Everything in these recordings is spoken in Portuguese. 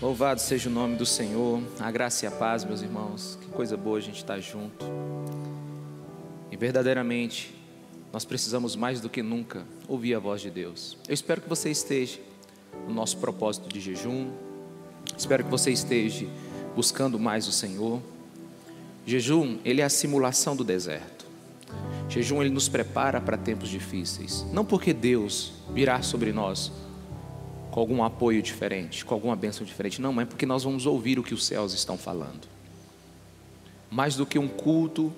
Louvado seja o nome do Senhor, a graça e a paz, meus irmãos. Que coisa boa a gente estar junto. E verdadeiramente, nós precisamos mais do que nunca ouvir a voz de Deus. Eu espero que você esteja no nosso propósito de jejum. Espero que você esteja buscando mais o Senhor. Jejum, ele é a simulação do deserto. Jejum, ele nos prepara para tempos difíceis. Não porque Deus virá sobre nós com algum apoio diferente, com alguma bênção diferente. Não, é porque nós vamos ouvir o que os céus estão falando. Mais do que um culto,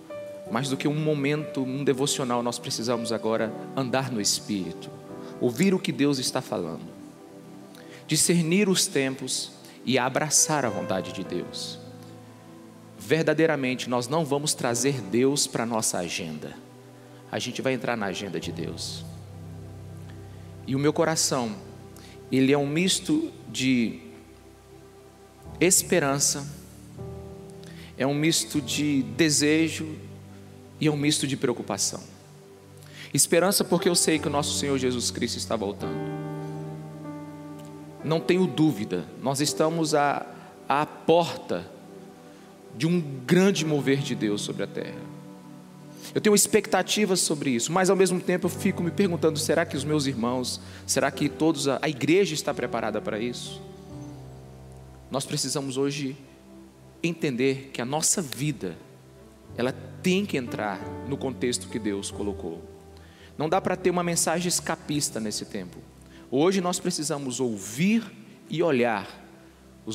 mais do que um momento, um devocional, nós precisamos agora andar no Espírito, ouvir o que Deus está falando, discernir os tempos e abraçar a vontade de Deus. Verdadeiramente, nós não vamos trazer Deus para a nossa agenda, a gente vai entrar na agenda de Deus. E o meu coração ele é um misto de esperança, é um misto de desejo e é um misto de preocupação. Esperança porque eu sei que o nosso Senhor Jesus Cristo está voltando. Não tenho dúvida, nós estamos à, à porta de um grande mover de Deus sobre a terra. Eu tenho expectativas sobre isso, mas ao mesmo tempo eu fico me perguntando: será que os meus irmãos, será que todos a, a igreja está preparada para isso? Nós precisamos hoje entender que a nossa vida ela tem que entrar no contexto que Deus colocou. Não dá para ter uma mensagem escapista nesse tempo. Hoje nós precisamos ouvir e olhar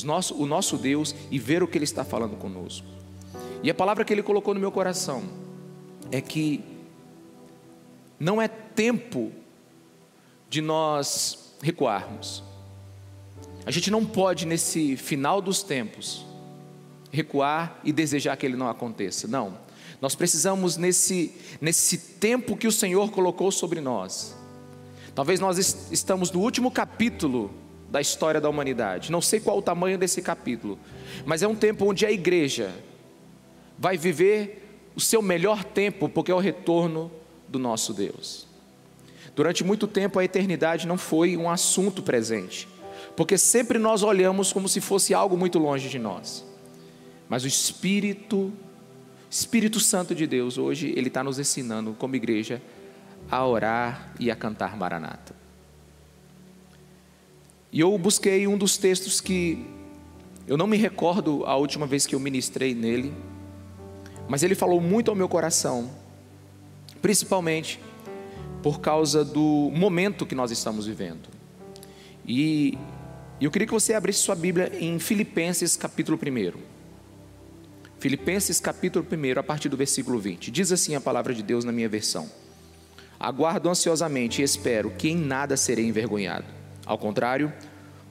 nosso, o nosso Deus e ver o que Ele está falando conosco. E a palavra que Ele colocou no meu coração é que não é tempo de nós recuarmos. A gente não pode, nesse final dos tempos, recuar e desejar que ele não aconteça. Não. Nós precisamos, nesse, nesse tempo que o Senhor colocou sobre nós, talvez nós estamos no último capítulo da história da humanidade. Não sei qual o tamanho desse capítulo, mas é um tempo onde a igreja vai viver o seu melhor tempo, porque é o retorno do nosso Deus. Durante muito tempo a eternidade não foi um assunto presente, porque sempre nós olhamos como se fosse algo muito longe de nós. Mas o Espírito, Espírito Santo de Deus, hoje, Ele está nos ensinando, como igreja, a orar e a cantar Maranata. E eu busquei um dos textos que eu não me recordo a última vez que eu ministrei nele, mas ele falou muito ao meu coração, principalmente por causa do momento que nós estamos vivendo. E eu queria que você abrisse sua Bíblia em Filipenses capítulo 1. Filipenses capítulo 1, a partir do versículo 20. Diz assim a palavra de Deus na minha versão: Aguardo ansiosamente e espero que em nada serei envergonhado. Ao contrário,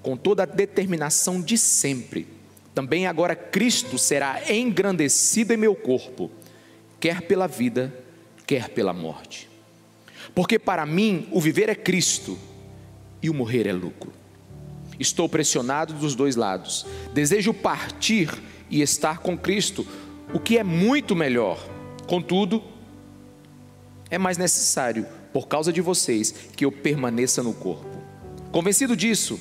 com toda a determinação de sempre também agora Cristo será engrandecido em meu corpo, quer pela vida, quer pela morte. Porque para mim o viver é Cristo e o morrer é lucro. Estou pressionado dos dois lados. Desejo partir e estar com Cristo, o que é muito melhor. Contudo, é mais necessário, por causa de vocês, que eu permaneça no corpo. Convencido disso,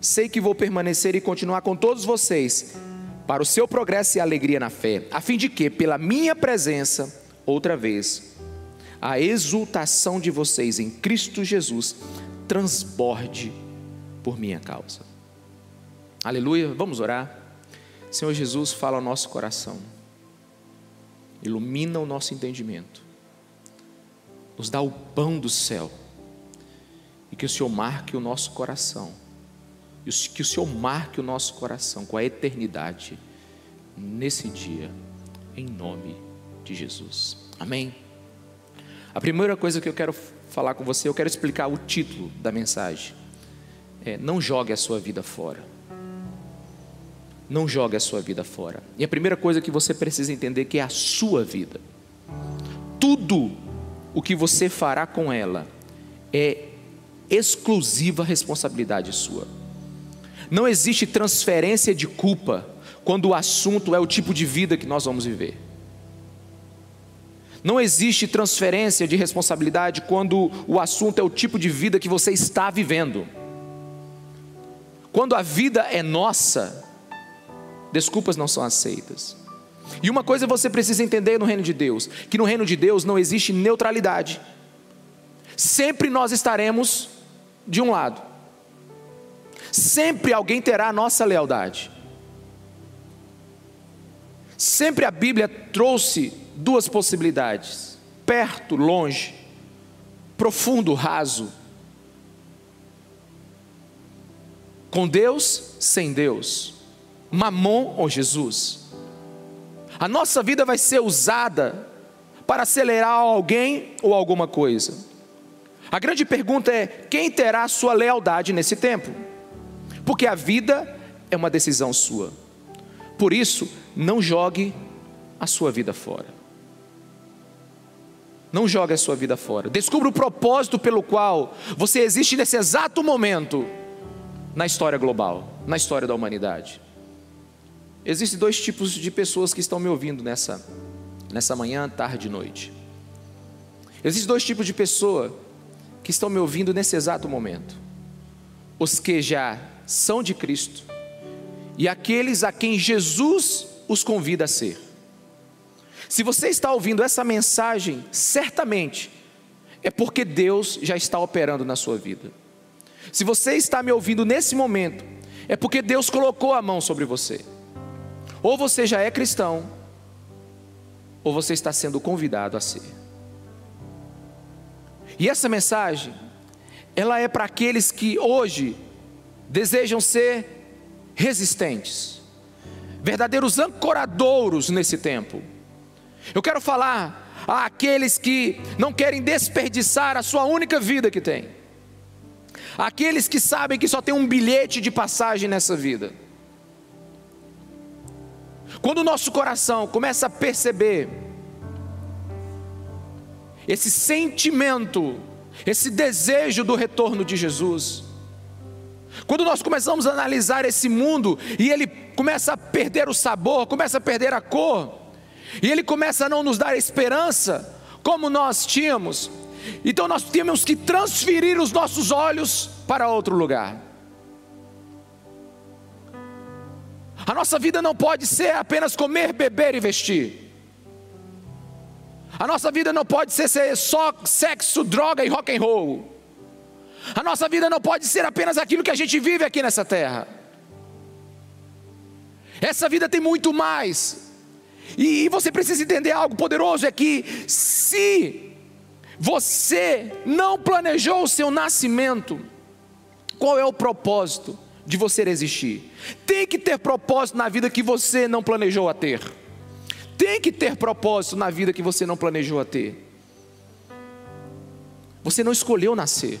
sei que vou permanecer e continuar com todos vocês para o seu progresso e alegria na fé, a fim de que, pela minha presença, outra vez, a exultação de vocês em Cristo Jesus transborde por minha causa. Aleluia, vamos orar. Senhor Jesus, fala ao nosso coração, ilumina o nosso entendimento, nos dá o pão do céu, e que o Senhor marque o nosso coração que o Senhor marque o nosso coração com a eternidade nesse dia, em nome de Jesus. Amém. A primeira coisa que eu quero falar com você, eu quero explicar o título da mensagem. É, não jogue a sua vida fora. Não jogue a sua vida fora. E a primeira coisa que você precisa entender que é a sua vida. Tudo o que você fará com ela é exclusiva responsabilidade sua. Não existe transferência de culpa quando o assunto é o tipo de vida que nós vamos viver. Não existe transferência de responsabilidade quando o assunto é o tipo de vida que você está vivendo. Quando a vida é nossa, desculpas não são aceitas. E uma coisa você precisa entender no reino de Deus: que no reino de Deus não existe neutralidade. Sempre nós estaremos de um lado. Sempre alguém terá a nossa lealdade. Sempre a Bíblia trouxe duas possibilidades: perto, longe, profundo, raso. Com Deus, sem Deus. Mamon ou Jesus. A nossa vida vai ser usada para acelerar alguém ou alguma coisa. A grande pergunta é: quem terá sua lealdade nesse tempo? Porque a vida é uma decisão sua. Por isso, não jogue a sua vida fora. Não jogue a sua vida fora. Descubra o propósito pelo qual você existe nesse exato momento na história global, na história da humanidade. Existem dois tipos de pessoas que estão me ouvindo nessa, nessa manhã, tarde e noite. Existem dois tipos de pessoa que estão me ouvindo nesse exato momento. Os que já são de Cristo e aqueles a quem Jesus os convida a ser. Se você está ouvindo essa mensagem, certamente é porque Deus já está operando na sua vida. Se você está me ouvindo nesse momento, é porque Deus colocou a mão sobre você. Ou você já é cristão, ou você está sendo convidado a ser. E essa mensagem, ela é para aqueles que hoje desejam ser resistentes, verdadeiros ancoradouros nesse tempo. Eu quero falar àqueles que não querem desperdiçar a sua única vida que tem aqueles que sabem que só tem um bilhete de passagem nessa vida. Quando o nosso coração começa a perceber esse sentimento, esse desejo do retorno de Jesus, quando nós começamos a analisar esse mundo e ele começa a perder o sabor, começa a perder a cor, e ele começa a não nos dar esperança como nós tínhamos, então nós temos que transferir os nossos olhos para outro lugar. A nossa vida não pode ser apenas comer, beber e vestir. A nossa vida não pode ser, só sexo, droga e rock and roll. A nossa vida não pode ser apenas aquilo que a gente vive aqui nessa terra. Essa vida tem muito mais. E você precisa entender algo poderoso: é que se você não planejou o seu nascimento. Qual é o propósito de você existir? Tem que ter propósito na vida que você não planejou a ter. Tem que ter propósito na vida que você não planejou a ter. Você não escolheu nascer,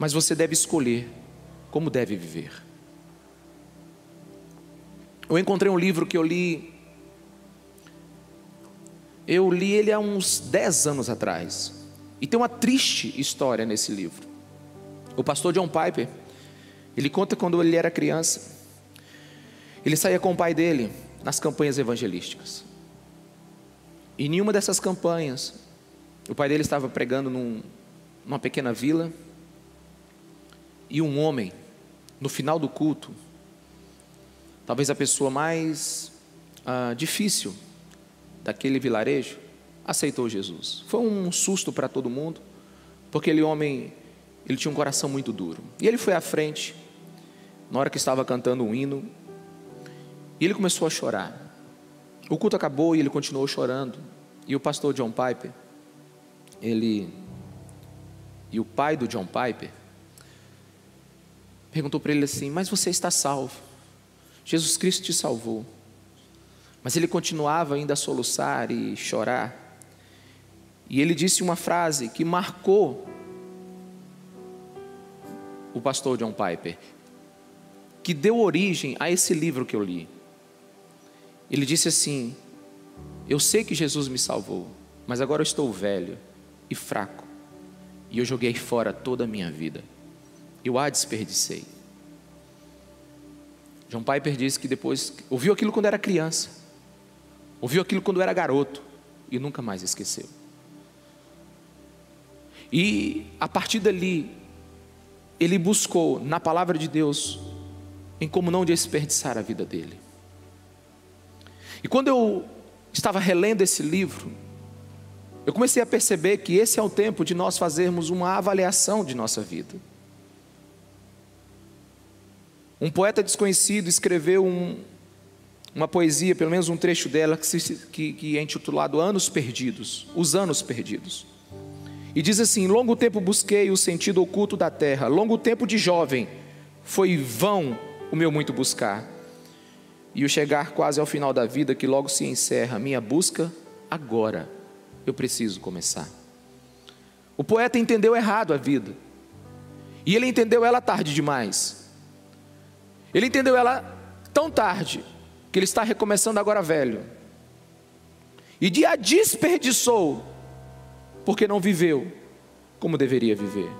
mas você deve escolher como deve viver. Eu encontrei um livro que eu li eu li ele há uns 10 anos atrás. E tem uma triste história nesse livro. O pastor John Piper, ele conta quando ele era criança, ele saía com o pai dele nas campanhas evangelísticas. E em nenhuma dessas campanhas, o pai dele estava pregando num, numa pequena vila, e um homem, no final do culto, talvez a pessoa mais ah, difícil daquele vilarejo aceitou Jesus. Foi um susto para todo mundo, porque aquele homem, ele tinha um coração muito duro. E ele foi à frente, na hora que estava cantando um hino, e ele começou a chorar. O culto acabou e ele continuou chorando. E o pastor John Piper, ele e o pai do John Piper perguntou para ele assim: "Mas você está salvo? Jesus Cristo te salvou?" Mas ele continuava ainda a soluçar e chorar. E ele disse uma frase que marcou o pastor John Piper, que deu origem a esse livro que eu li. Ele disse assim: Eu sei que Jesus me salvou, mas agora eu estou velho e fraco, e eu joguei fora toda a minha vida. Eu a desperdicei. John Piper disse que depois ouviu aquilo quando era criança. Ouviu aquilo quando era garoto e nunca mais esqueceu. E a partir dali, ele buscou na palavra de Deus em como não desperdiçar a vida dele. E quando eu estava relendo esse livro, eu comecei a perceber que esse é o tempo de nós fazermos uma avaliação de nossa vida. Um poeta desconhecido escreveu um, uma poesia, pelo menos um trecho dela, que, se, que, que é intitulado Anos Perdidos, Os Anos Perdidos. E diz assim: Longo tempo busquei o sentido oculto da terra, longo tempo de jovem, foi vão o meu muito buscar. E o chegar quase ao final da vida, que logo se encerra, minha busca agora, eu preciso começar. O poeta entendeu errado a vida, e ele entendeu ela tarde demais. Ele entendeu ela tão tarde, que ele está recomeçando agora velho. E a desperdiçou porque não viveu como deveria viver.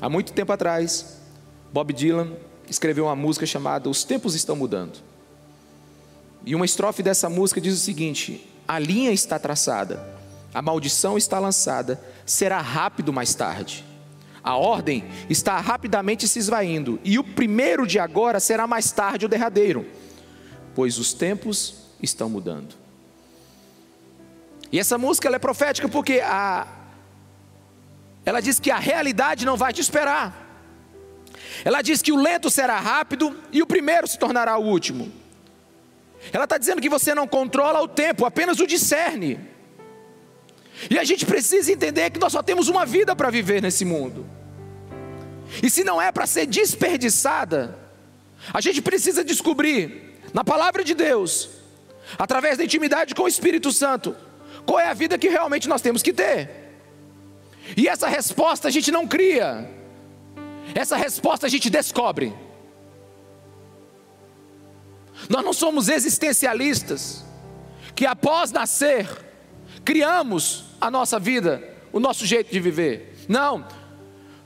Há muito tempo atrás, Bob Dylan escreveu uma música chamada Os Tempos Estão Mudando. E uma estrofe dessa música diz o seguinte: A linha está traçada, a maldição está lançada, será rápido mais tarde. A ordem está rapidamente se esvaindo, e o primeiro de agora será mais tarde o derradeiro, pois os tempos estão mudando. E essa música é profética porque a, ela diz que a realidade não vai te esperar. Ela diz que o lento será rápido e o primeiro se tornará o último. Ela está dizendo que você não controla o tempo, apenas o discerne. E a gente precisa entender que nós só temos uma vida para viver nesse mundo. E se não é para ser desperdiçada, a gente precisa descobrir, na palavra de Deus, através da intimidade com o Espírito Santo, qual é a vida que realmente nós temos que ter? E essa resposta a gente não cria, essa resposta a gente descobre. Nós não somos existencialistas, que após nascer, criamos a nossa vida, o nosso jeito de viver. Não,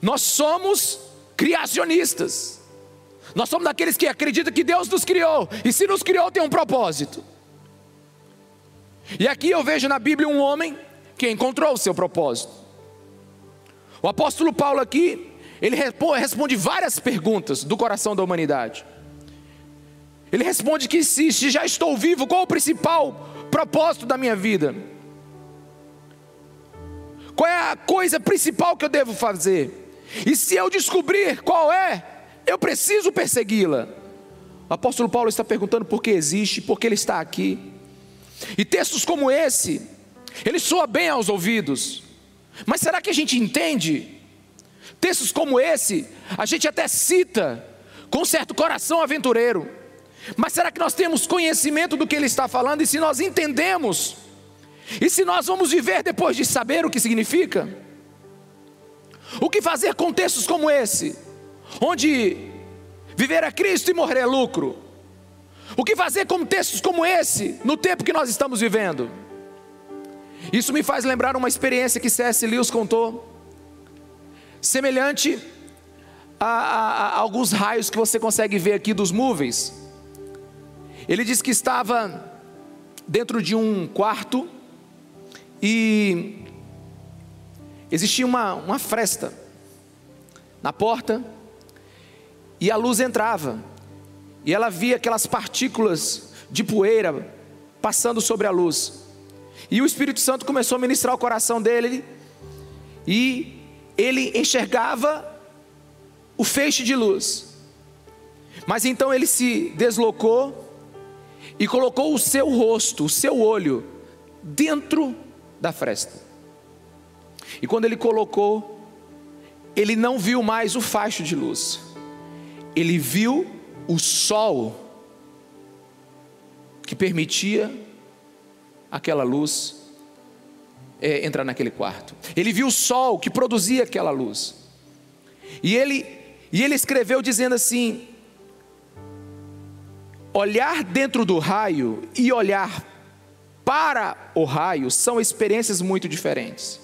nós somos criacionistas. Nós somos daqueles que acreditam que Deus nos criou, e se nos criou, tem um propósito. E aqui eu vejo na Bíblia um homem que encontrou o seu propósito. O apóstolo Paulo aqui, ele responde várias perguntas do coração da humanidade. Ele responde que se, já estou vivo, qual o principal propósito da minha vida? Qual é a coisa principal que eu devo fazer? E se eu descobrir qual é, eu preciso persegui-la. O apóstolo Paulo está perguntando por que existe, por que ele está aqui. E textos como esse, ele soa bem aos ouvidos, mas será que a gente entende? Textos como esse, a gente até cita com certo coração aventureiro, mas será que nós temos conhecimento do que ele está falando e se nós entendemos? E se nós vamos viver depois de saber o que significa? O que fazer com textos como esse, onde viver é Cristo e morrer é lucro? O que fazer com textos como esse, no tempo que nós estamos vivendo? Isso me faz lembrar uma experiência que C.S. Lewis contou, semelhante a, a, a, alguns raios que você consegue ver aqui dos movies. Ele disse que estava dentro de um quarto e existia uma, uma fresta na porta e a luz entrava e ela via aquelas partículas de poeira passando sobre a luz. E o Espírito Santo começou a ministrar o coração dele, e ele enxergava o feixe de luz. Mas então ele se deslocou e colocou o seu rosto, o seu olho, dentro da fresta. E quando ele colocou, ele não viu mais o facho de luz, ele viu o sol que permitia aquela luz é, entrar naquele quarto. Ele viu o sol que produzia aquela luz. E ele, e ele escreveu dizendo assim: olhar dentro do raio e olhar para o raio são experiências muito diferentes.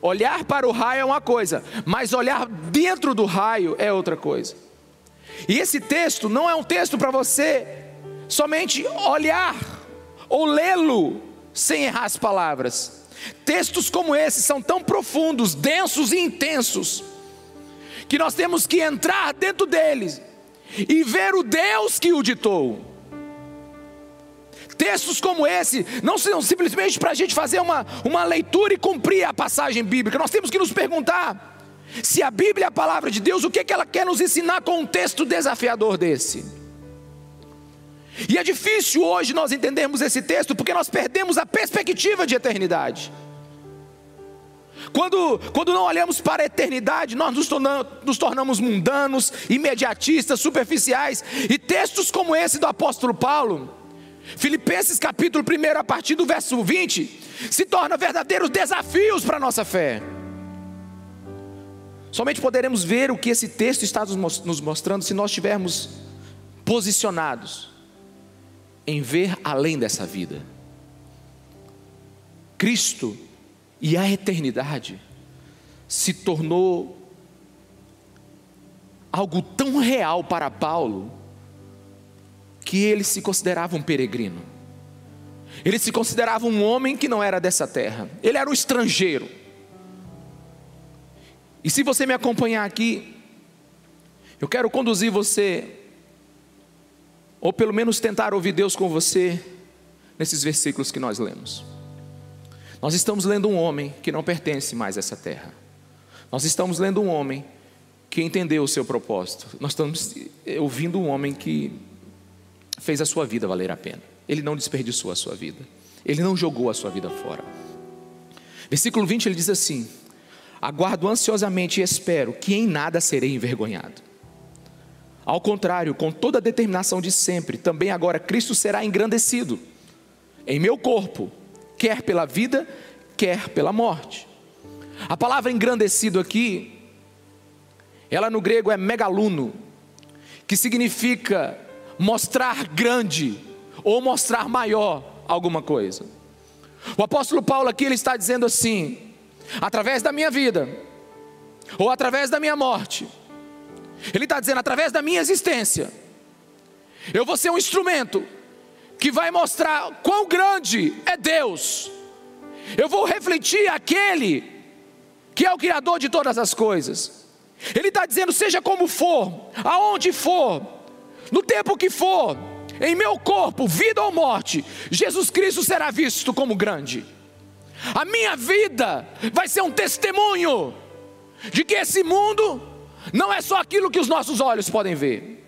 Olhar para o raio é uma coisa, mas olhar dentro do raio é outra coisa. E esse texto não é um texto para você somente olhar ou lê-lo sem errar as palavras. Textos como esse são tão profundos, densos e intensos, que nós temos que entrar dentro deles e ver o Deus que o ditou. Textos como esse não são simplesmente para a gente fazer uma, uma leitura e cumprir a passagem bíblica, nós temos que nos perguntar se a Bíblia é a palavra de Deus, o que, é que ela quer nos ensinar com um texto desafiador desse? E é difícil hoje nós entendermos esse texto porque nós perdemos a perspectiva de eternidade. Quando, quando não olhamos para a eternidade, nós nos tornamos, nos tornamos mundanos, imediatistas, superficiais. E textos como esse do apóstolo Paulo, Filipenses capítulo 1, a partir do verso 20, se tornam verdadeiros desafios para a nossa fé. Somente poderemos ver o que esse texto está nos mostrando se nós estivermos posicionados em ver além dessa vida. Cristo e a eternidade se tornou algo tão real para Paulo que ele se considerava um peregrino. Ele se considerava um homem que não era dessa terra. Ele era um estrangeiro. E se você me acompanhar aqui, eu quero conduzir você, ou pelo menos tentar ouvir Deus com você, nesses versículos que nós lemos. Nós estamos lendo um homem que não pertence mais a essa terra. Nós estamos lendo um homem que entendeu o seu propósito. Nós estamos ouvindo um homem que fez a sua vida valer a pena. Ele não desperdiçou a sua vida. Ele não jogou a sua vida fora. Versículo 20 ele diz assim: Aguardo ansiosamente e espero que em nada serei envergonhado. Ao contrário, com toda a determinação de sempre, também agora Cristo será engrandecido em meu corpo, quer pela vida, quer pela morte. A palavra engrandecido aqui, ela no grego é megaluno, que significa mostrar grande ou mostrar maior alguma coisa. O apóstolo Paulo aqui ele está dizendo assim: através da minha vida, ou através da minha morte. Ele está dizendo, através da minha existência, eu vou ser um instrumento que vai mostrar quão grande é Deus. Eu vou refletir aquele que é o Criador de todas as coisas. Ele está dizendo, seja como for, aonde for, no tempo que for, em meu corpo, vida ou morte, Jesus Cristo será visto como grande. A minha vida vai ser um testemunho de que esse mundo não é só aquilo que os nossos olhos podem ver.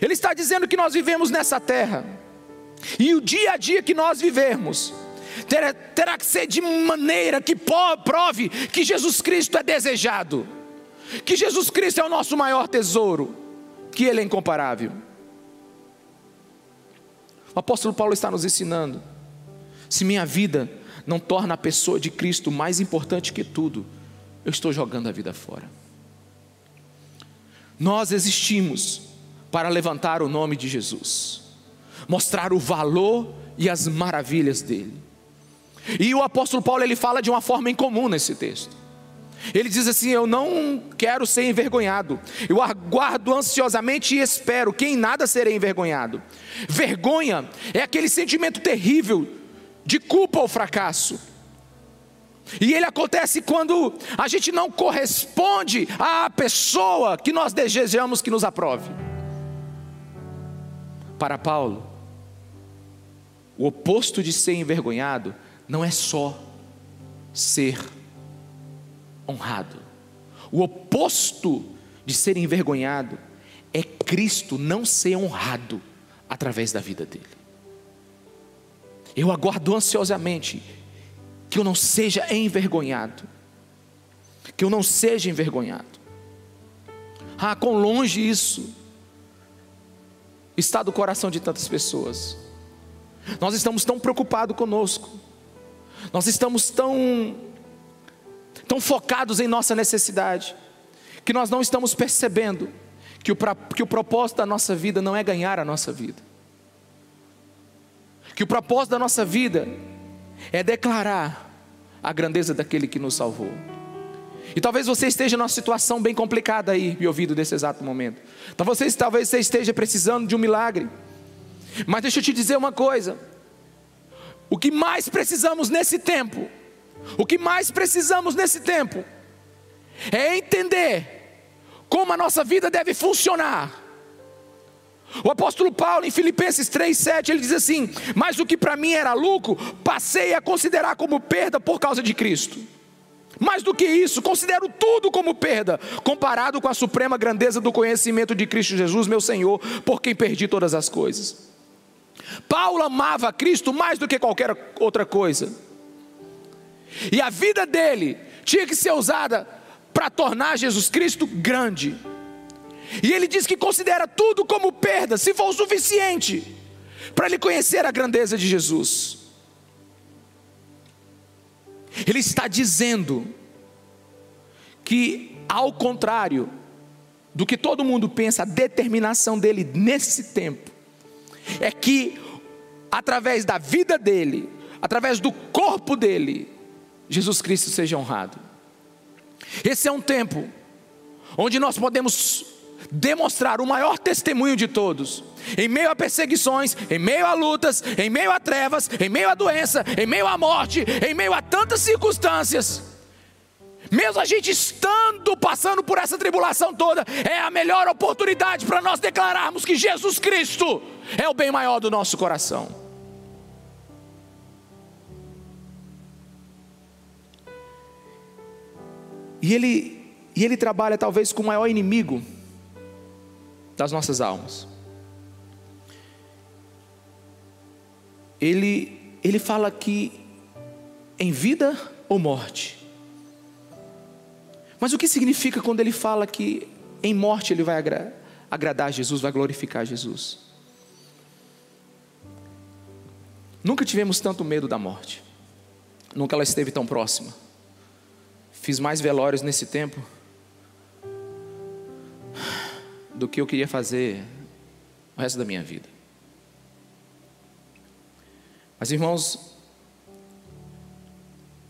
Ele está dizendo que nós vivemos nessa terra, e o dia a dia que nós vivemos, terá, terá que ser de maneira que prove que Jesus Cristo é desejado, que Jesus Cristo é o nosso maior tesouro, que Ele é incomparável. O apóstolo Paulo está nos ensinando: se minha vida não torna a pessoa de Cristo mais importante que tudo, eu estou jogando a vida fora. Nós existimos para levantar o nome de Jesus, mostrar o valor e as maravilhas dele. E o apóstolo Paulo ele fala de uma forma incomum nesse texto. Ele diz assim: Eu não quero ser envergonhado, eu aguardo ansiosamente e espero que em nada serei envergonhado. Vergonha é aquele sentimento terrível de culpa ou fracasso. E ele acontece quando a gente não corresponde à pessoa que nós desejamos que nos aprove. Para Paulo, o oposto de ser envergonhado não é só ser honrado. O oposto de ser envergonhado é Cristo não ser honrado através da vida dele. Eu aguardo ansiosamente que eu não seja envergonhado. Que eu não seja envergonhado. Ah, quão longe isso está do coração de tantas pessoas. Nós estamos tão preocupados conosco. Nós estamos tão tão focados em nossa necessidade, que nós não estamos percebendo que o, que o propósito da nossa vida não é ganhar a nossa vida que o propósito da nossa vida é declarar a grandeza daquele que nos salvou. E talvez você esteja numa situação bem complicada aí, me ouvindo nesse exato momento. Talvez você, talvez você esteja precisando de um milagre. Mas deixa eu te dizer uma coisa: o que mais precisamos nesse tempo, o que mais precisamos nesse tempo, é entender como a nossa vida deve funcionar. O apóstolo Paulo, em Filipenses 3,7, ele diz assim: Mas o que para mim era lucro, passei a considerar como perda por causa de Cristo. Mais do que isso, considero tudo como perda, comparado com a suprema grandeza do conhecimento de Cristo Jesus, meu Senhor, por quem perdi todas as coisas. Paulo amava Cristo mais do que qualquer outra coisa, e a vida dele tinha que ser usada para tornar Jesus Cristo grande. E ele diz que considera tudo como perda, se for o suficiente para ele conhecer a grandeza de Jesus. Ele está dizendo que, ao contrário do que todo mundo pensa, a determinação dele nesse tempo é que, através da vida dele, através do corpo dele, Jesus Cristo seja honrado. Esse é um tempo onde nós podemos demonstrar o maior testemunho de todos. Em meio a perseguições, em meio a lutas, em meio a trevas, em meio a doença, em meio à morte, em meio a tantas circunstâncias. Mesmo a gente estando passando por essa tribulação toda, é a melhor oportunidade para nós declararmos que Jesus Cristo é o bem maior do nosso coração. E ele, e ele trabalha talvez com o maior inimigo das nossas almas. Ele, ele fala que em vida ou morte. Mas o que significa quando ele fala que em morte ele vai agra agradar Jesus, vai glorificar Jesus? Nunca tivemos tanto medo da morte. Nunca ela esteve tão próxima. Fiz mais velórios nesse tempo do que eu queria fazer o resto da minha vida. Mas irmãos,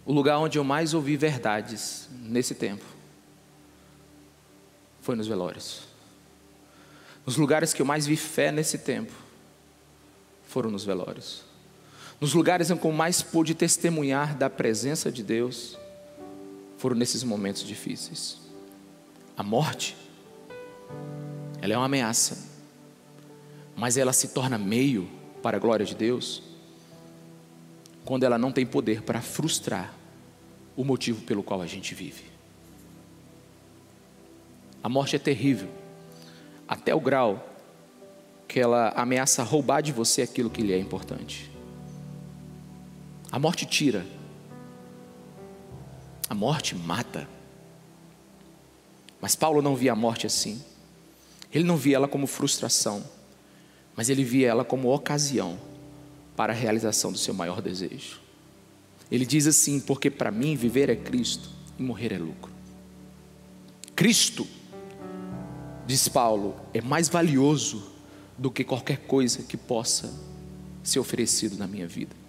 o lugar onde eu mais ouvi verdades nesse tempo foi nos velórios. Nos lugares que eu mais vi fé nesse tempo foram nos velórios. Nos lugares em que eu mais pude testemunhar da presença de Deus foram nesses momentos difíceis. A morte ela é uma ameaça, mas ela se torna meio para a glória de Deus quando ela não tem poder para frustrar o motivo pelo qual a gente vive. A morte é terrível, até o grau que ela ameaça roubar de você aquilo que lhe é importante. A morte tira, a morte mata. Mas Paulo não via a morte assim. Ele não via ela como frustração, mas ele via ela como ocasião para a realização do seu maior desejo. Ele diz assim: porque para mim viver é Cristo e morrer é lucro. Cristo, diz Paulo, é mais valioso do que qualquer coisa que possa ser oferecido na minha vida.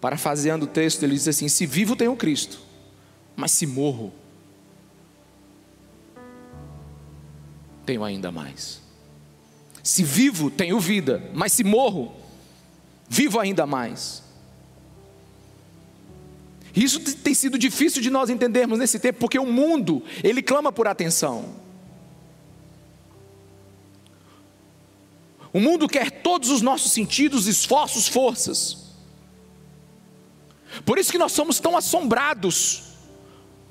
Parafaseando o texto, ele diz assim: se vivo tenho Cristo, mas se morro, tenho ainda mais. Se vivo, tenho vida, mas se morro, vivo ainda mais. Isso tem sido difícil de nós entendermos nesse tempo, porque o mundo, ele clama por atenção. O mundo quer todos os nossos sentidos, esforços, forças. Por isso que nós somos tão assombrados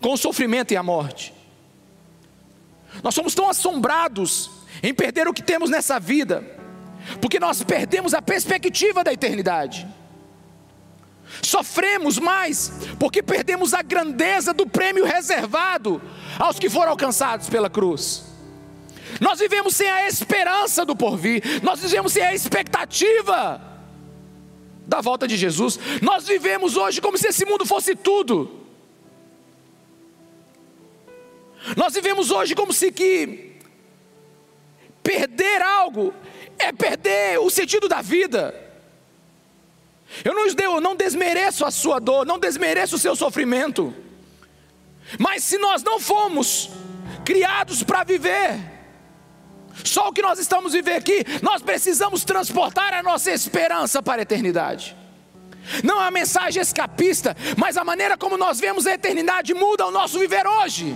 com o sofrimento e a morte. Nós somos tão assombrados em perder o que temos nessa vida, porque nós perdemos a perspectiva da eternidade. Sofremos mais porque perdemos a grandeza do prêmio reservado aos que foram alcançados pela cruz. Nós vivemos sem a esperança do porvir, nós vivemos sem a expectativa da volta de Jesus. Nós vivemos hoje como se esse mundo fosse tudo. Nós vivemos hoje como se que perder algo é perder o sentido da vida. Eu não, eu não desmereço a sua dor, não desmereço o seu sofrimento. Mas se nós não fomos criados para viver, só o que nós estamos vivendo aqui, nós precisamos transportar a nossa esperança para a eternidade. Não é a mensagem escapista, mas a maneira como nós vemos a eternidade muda o nosso viver hoje.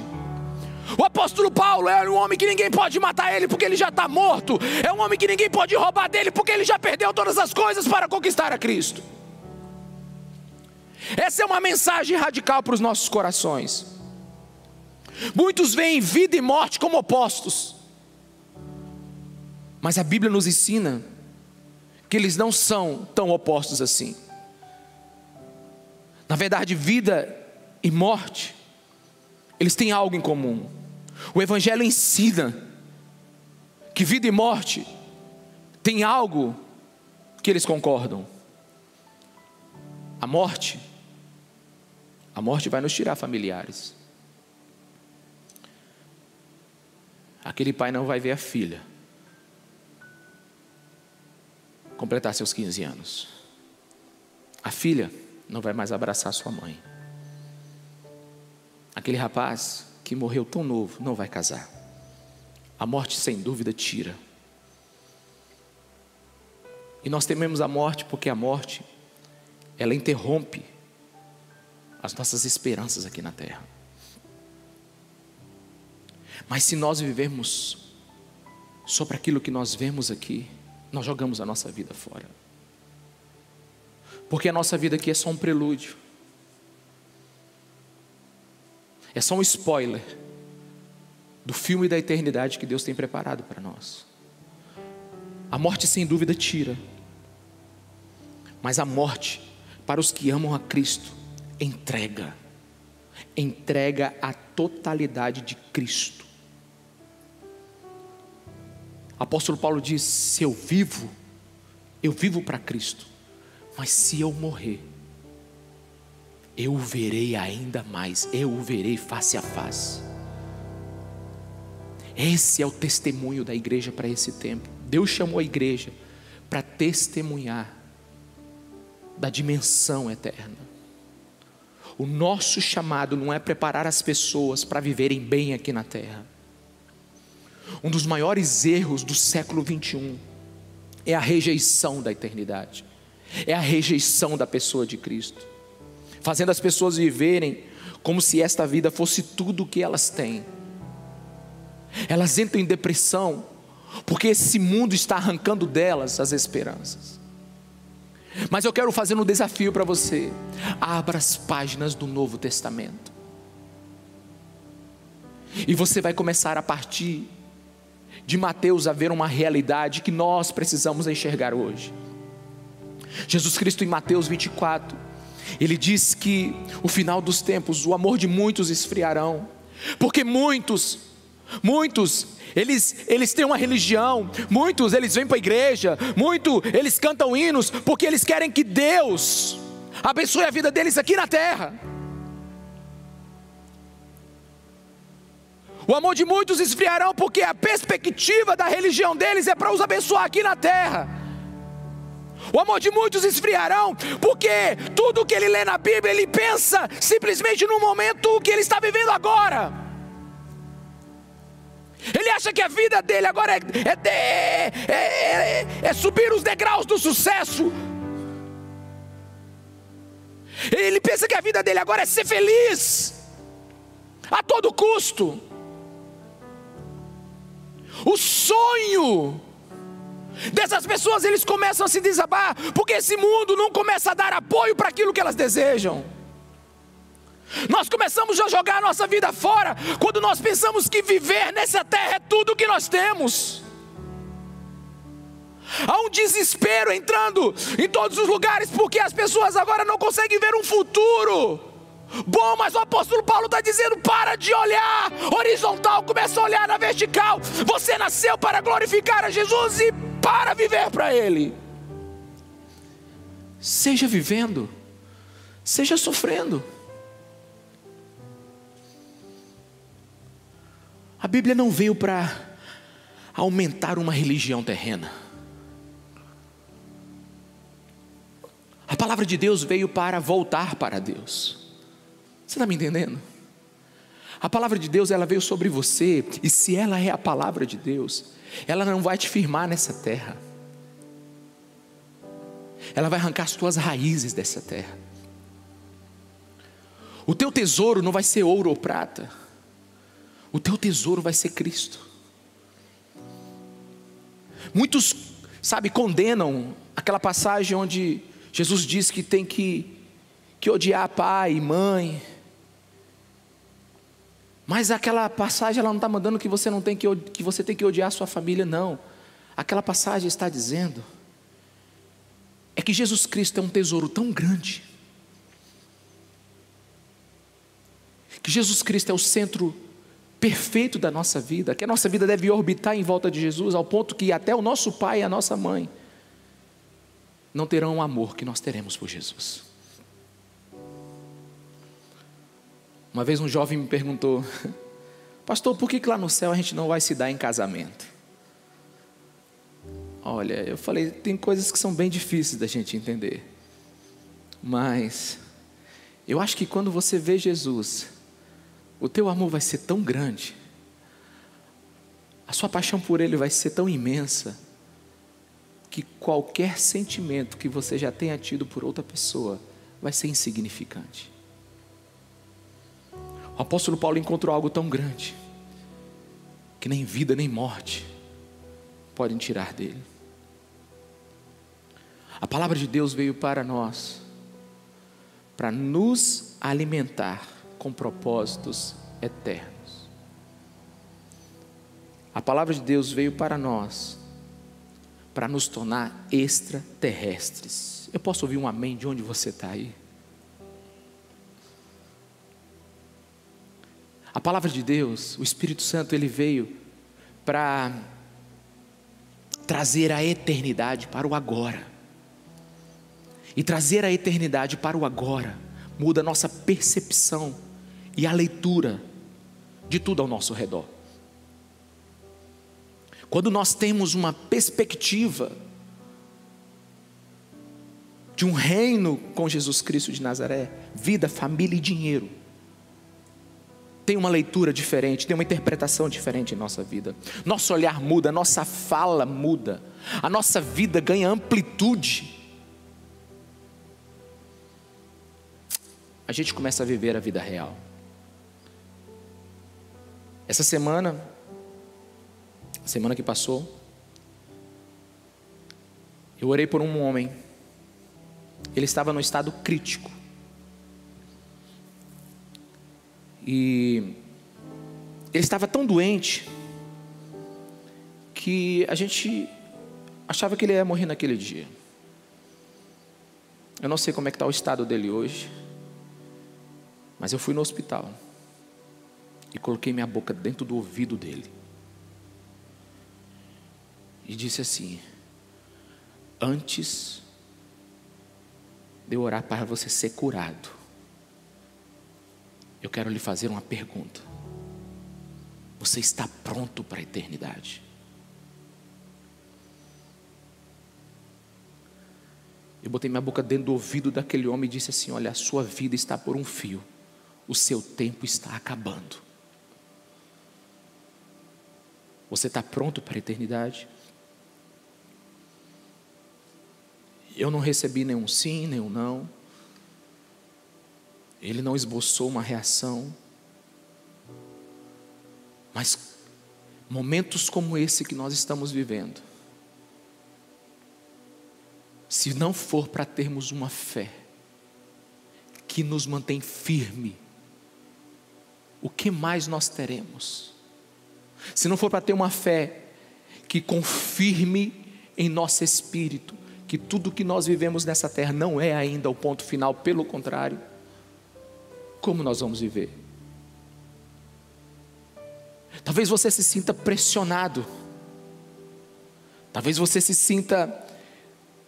O apóstolo Paulo é um homem que ninguém pode matar ele porque ele já está morto. É um homem que ninguém pode roubar dele porque ele já perdeu todas as coisas para conquistar a Cristo. Essa é uma mensagem radical para os nossos corações. Muitos veem vida e morte como opostos. Mas a Bíblia nos ensina que eles não são tão opostos assim. Na verdade, vida e morte, eles têm algo em comum. O Evangelho ensina que vida e morte têm algo que eles concordam. A morte, a morte vai nos tirar familiares. Aquele pai não vai ver a filha completar seus 15 anos. A filha não vai mais abraçar sua mãe. Aquele rapaz que morreu tão novo não vai casar. A morte, sem dúvida, tira. E nós tememos a morte porque a morte, ela interrompe as nossas esperanças aqui na terra. Mas se nós vivermos só para aquilo que nós vemos aqui, nós jogamos a nossa vida fora. Porque a nossa vida aqui é só um prelúdio. É só um spoiler do filme da eternidade que Deus tem preparado para nós. A morte, sem dúvida, tira, mas a morte, para os que amam a Cristo, entrega entrega a totalidade de Cristo. Apóstolo Paulo diz: se eu vivo, eu vivo para Cristo, mas se eu morrer, eu o verei ainda mais, eu o verei face a face. Esse é o testemunho da igreja para esse tempo. Deus chamou a igreja para testemunhar da dimensão eterna. O nosso chamado não é preparar as pessoas para viverem bem aqui na terra. Um dos maiores erros do século 21 é a rejeição da eternidade, é a rejeição da pessoa de Cristo, fazendo as pessoas viverem como se esta vida fosse tudo o que elas têm. Elas entram em depressão porque esse mundo está arrancando delas as esperanças. Mas eu quero fazer um desafio para você: abra as páginas do Novo Testamento. E você vai começar a partir de Mateus a ver uma realidade que nós precisamos enxergar hoje. Jesus Cristo em Mateus 24, ele diz que o final dos tempos, o amor de muitos esfriarão, porque muitos, muitos, eles, eles têm uma religião, muitos eles vêm para a igreja, muito eles cantam hinos, porque eles querem que Deus abençoe a vida deles aqui na terra. O amor de muitos esfriarão, porque a perspectiva da religião deles é para os abençoar aqui na terra. O amor de muitos esfriarão, porque tudo que ele lê na Bíblia, ele pensa simplesmente no momento que ele está vivendo agora. Ele acha que a vida dele agora é, é, é, é, é subir os degraus do sucesso. Ele pensa que a vida dele agora é ser feliz a todo custo. O sonho dessas pessoas eles começam a se desabar, porque esse mundo não começa a dar apoio para aquilo que elas desejam. Nós começamos a jogar a nossa vida fora quando nós pensamos que viver nessa terra é tudo o que nós temos. Há um desespero entrando em todos os lugares porque as pessoas agora não conseguem ver um futuro. Bom, mas o apóstolo Paulo está dizendo: para de olhar horizontal, começa a olhar na vertical. Você nasceu para glorificar a Jesus e para viver para Ele. Seja vivendo, seja sofrendo. A Bíblia não veio para aumentar uma religião terrena. A palavra de Deus veio para voltar para Deus. Você está me entendendo? A palavra de Deus ela veio sobre você, e se ela é a palavra de Deus, ela não vai te firmar nessa terra. Ela vai arrancar as tuas raízes dessa terra. O teu tesouro não vai ser ouro ou prata. O teu tesouro vai ser Cristo. Muitos, sabe, condenam aquela passagem onde Jesus diz que tem que, que odiar pai e mãe. Mas aquela passagem ela não está mandando que você não tem que, que você tem que odiar a sua família, não. Aquela passagem está dizendo é que Jesus Cristo é um tesouro tão grande que Jesus Cristo é o centro perfeito da nossa vida, que a nossa vida deve orbitar em volta de Jesus, ao ponto que até o nosso pai e a nossa mãe não terão o amor que nós teremos por Jesus. Uma vez um jovem me perguntou, pastor, por que, que lá no céu a gente não vai se dar em casamento? Olha, eu falei, tem coisas que são bem difíceis da gente entender, mas eu acho que quando você vê Jesus, o teu amor vai ser tão grande, a sua paixão por Ele vai ser tão imensa, que qualquer sentimento que você já tenha tido por outra pessoa vai ser insignificante. O apóstolo Paulo encontrou algo tão grande que nem vida nem morte podem tirar dele. A palavra de Deus veio para nós para nos alimentar com propósitos eternos. A palavra de Deus veio para nós para nos tornar extraterrestres. Eu posso ouvir um amém de onde você está aí? A palavra de Deus, o Espírito Santo, ele veio para trazer a eternidade para o agora. E trazer a eternidade para o agora muda a nossa percepção e a leitura de tudo ao nosso redor. Quando nós temos uma perspectiva de um reino com Jesus Cristo de Nazaré, vida, família e dinheiro, tem uma leitura diferente, tem uma interpretação diferente em nossa vida. Nosso olhar muda, nossa fala muda, a nossa vida ganha amplitude. A gente começa a viver a vida real. Essa semana, semana que passou, eu orei por um homem. Ele estava no estado crítico. E ele estava tão doente que a gente achava que ele ia morrer naquele dia. Eu não sei como é que está o estado dele hoje, mas eu fui no hospital e coloquei minha boca dentro do ouvido dele. E disse assim: Antes de eu orar para você ser curado, eu quero lhe fazer uma pergunta. Você está pronto para a eternidade? Eu botei minha boca dentro do ouvido daquele homem e disse assim: Olha, a sua vida está por um fio, o seu tempo está acabando. Você está pronto para a eternidade? Eu não recebi nenhum sim, nenhum não. Ele não esboçou uma reação. Mas momentos como esse que nós estamos vivendo, se não for para termos uma fé que nos mantém firme, o que mais nós teremos? Se não for para ter uma fé que confirme em nosso espírito que tudo que nós vivemos nessa terra não é ainda o ponto final, pelo contrário, como nós vamos viver? Talvez você se sinta pressionado, talvez você se sinta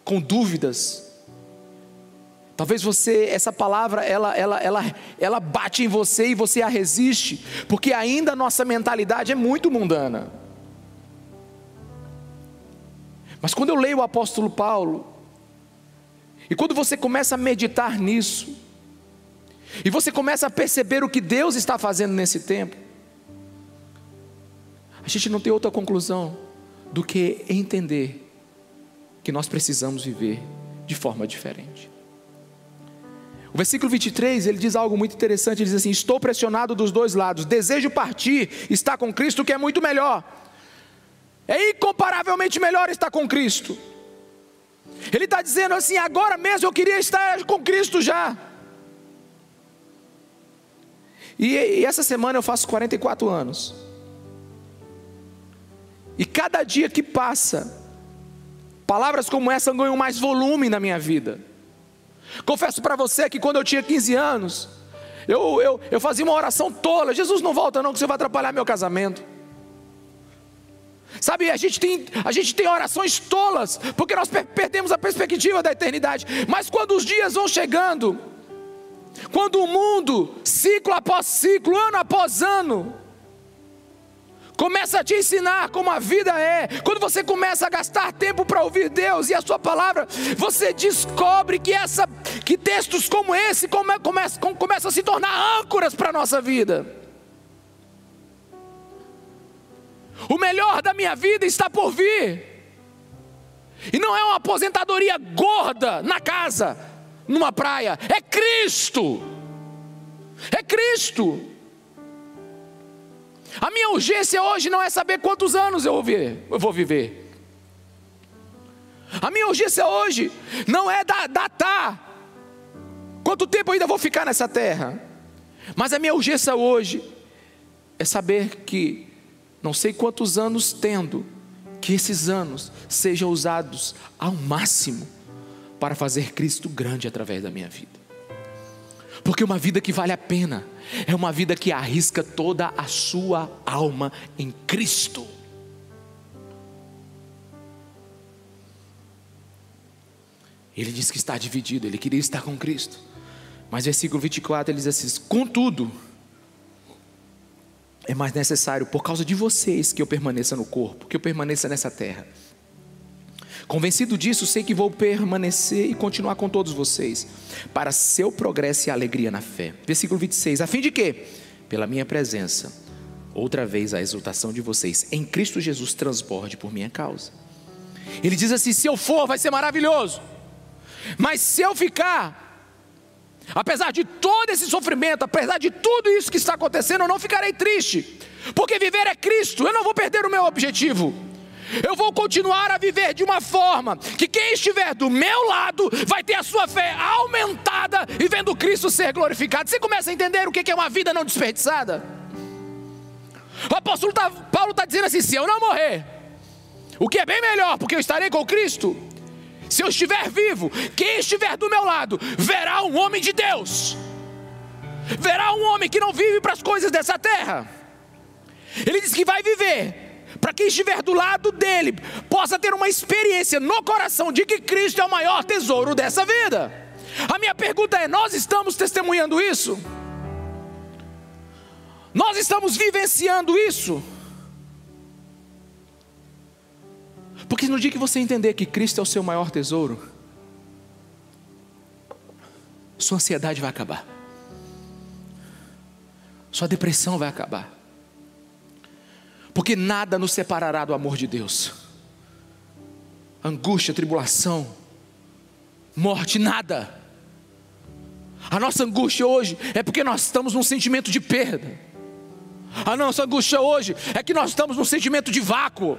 com dúvidas, Talvez você, essa palavra, ela, ela, ela, ela bate em você e você a resiste, porque ainda a nossa mentalidade é muito mundana. Mas quando eu leio o apóstolo Paulo, e quando você começa a meditar nisso, e você começa a perceber o que Deus está fazendo nesse tempo, a gente não tem outra conclusão do que entender que nós precisamos viver de forma diferente. O versículo 23, ele diz algo muito interessante, ele diz assim: "Estou pressionado dos dois lados, desejo partir, estar com Cristo, que é muito melhor. É incomparavelmente melhor estar com Cristo." Ele está dizendo assim: agora mesmo eu queria estar com Cristo já. E, e essa semana eu faço 44 anos. E cada dia que passa, palavras como essa ganham mais volume na minha vida. Confesso para você que quando eu tinha 15 anos, eu, eu, eu fazia uma oração tola: Jesus não volta, não, que você vai atrapalhar meu casamento. Sabe, a gente, tem, a gente tem orações tolas, porque nós perdemos a perspectiva da eternidade. Mas quando os dias vão chegando, quando o mundo, ciclo após ciclo, ano após ano, começa a te ensinar como a vida é, quando você começa a gastar tempo para ouvir Deus e a Sua palavra, você descobre que, essa, que textos como esse come, começam, começam a se tornar âncoras para a nossa vida. O melhor da minha vida está por vir. E não é uma aposentadoria gorda na casa, numa praia, é Cristo. É Cristo. A minha urgência hoje não é saber quantos anos eu vou viver. A minha urgência hoje não é datar quanto tempo eu ainda vou ficar nessa terra. Mas a minha urgência hoje é saber que não sei quantos anos tendo, que esses anos sejam usados ao máximo para fazer Cristo grande através da minha vida. Porque uma vida que vale a pena é uma vida que arrisca toda a sua alma em Cristo. Ele diz que está dividido, ele queria estar com Cristo. Mas versículo 24 ele diz assim: Contudo, é mais necessário, por causa de vocês, que eu permaneça no corpo, que eu permaneça nessa terra. Convencido disso, sei que vou permanecer e continuar com todos vocês, para seu progresso e alegria na fé. Versículo 26: A fim de que, pela minha presença, outra vez a exultação de vocês em Cristo Jesus transborde por minha causa. Ele diz assim: se eu for, vai ser maravilhoso, mas se eu ficar, Apesar de todo esse sofrimento, apesar de tudo isso que está acontecendo, eu não ficarei triste, porque viver é Cristo, eu não vou perder o meu objetivo. Eu vou continuar a viver de uma forma que quem estiver do meu lado vai ter a sua fé aumentada e vendo Cristo ser glorificado. Você começa a entender o que é uma vida não desperdiçada? O apóstolo tá, Paulo está dizendo assim: se eu não morrer, o que é bem melhor, porque eu estarei com Cristo, se eu estiver vivo, quem estiver do meu lado verá um homem de Deus, verá um homem que não vive para as coisas dessa terra. Ele diz que vai viver, para quem estiver do lado dele, possa ter uma experiência no coração de que Cristo é o maior tesouro dessa vida. A minha pergunta é: nós estamos testemunhando isso? Nós estamos vivenciando isso? Porque no dia que você entender que Cristo é o seu maior tesouro, sua ansiedade vai acabar, sua depressão vai acabar, porque nada nos separará do amor de Deus angústia, tribulação, morte, nada. A nossa angústia hoje é porque nós estamos num sentimento de perda. A nossa angústia hoje é que nós estamos num sentimento de vácuo.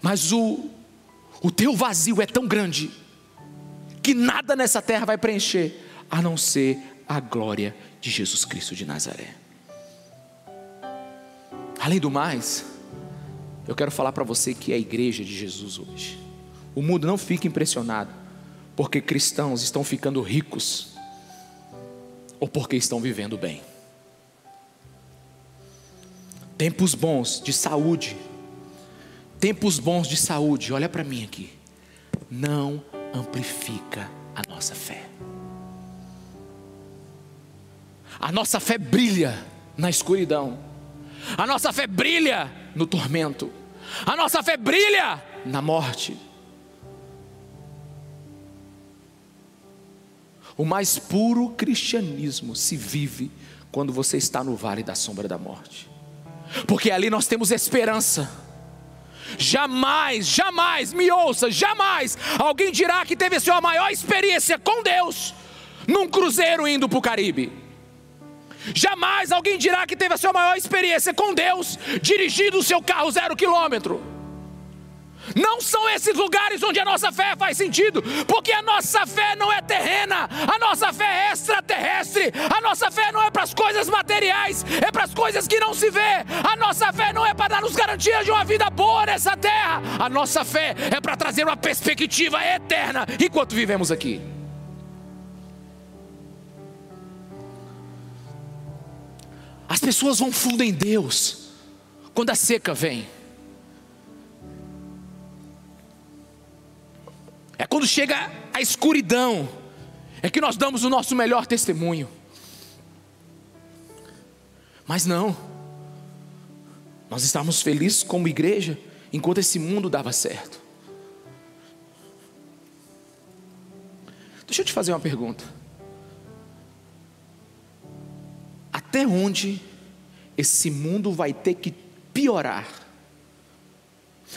Mas o, o teu vazio é tão grande que nada nessa terra vai preencher a não ser a glória de Jesus Cristo de Nazaré. Além do mais, eu quero falar para você que é a igreja de Jesus hoje. O mundo não fica impressionado porque cristãos estão ficando ricos ou porque estão vivendo bem. Tempos bons de saúde, tempos bons de saúde, olha para mim aqui, não amplifica a nossa fé. A nossa fé brilha na escuridão, a nossa fé brilha no tormento, a nossa fé brilha na morte. O mais puro cristianismo se vive quando você está no vale da sombra da morte, porque ali nós temos esperança Jamais, jamais, me ouça, jamais alguém dirá que teve a sua maior experiência com Deus num cruzeiro indo para o Caribe. Jamais alguém dirá que teve a sua maior experiência com Deus dirigindo o seu carro zero quilômetro. Não são esses lugares onde a nossa fé faz sentido, porque a nossa fé não é terrena, a nossa fé é extraterrestre, a nossa fé não é para as coisas materiais, é para as coisas que não se vê, a nossa fé não é para dar-nos garantias de uma vida boa nessa terra, a nossa fé é para trazer uma perspectiva eterna enquanto vivemos aqui. As pessoas vão fundo em Deus quando a seca vem. É quando chega a escuridão, é que nós damos o nosso melhor testemunho. Mas não, nós estávamos felizes como igreja enquanto esse mundo dava certo. Deixa eu te fazer uma pergunta. Até onde esse mundo vai ter que piorar?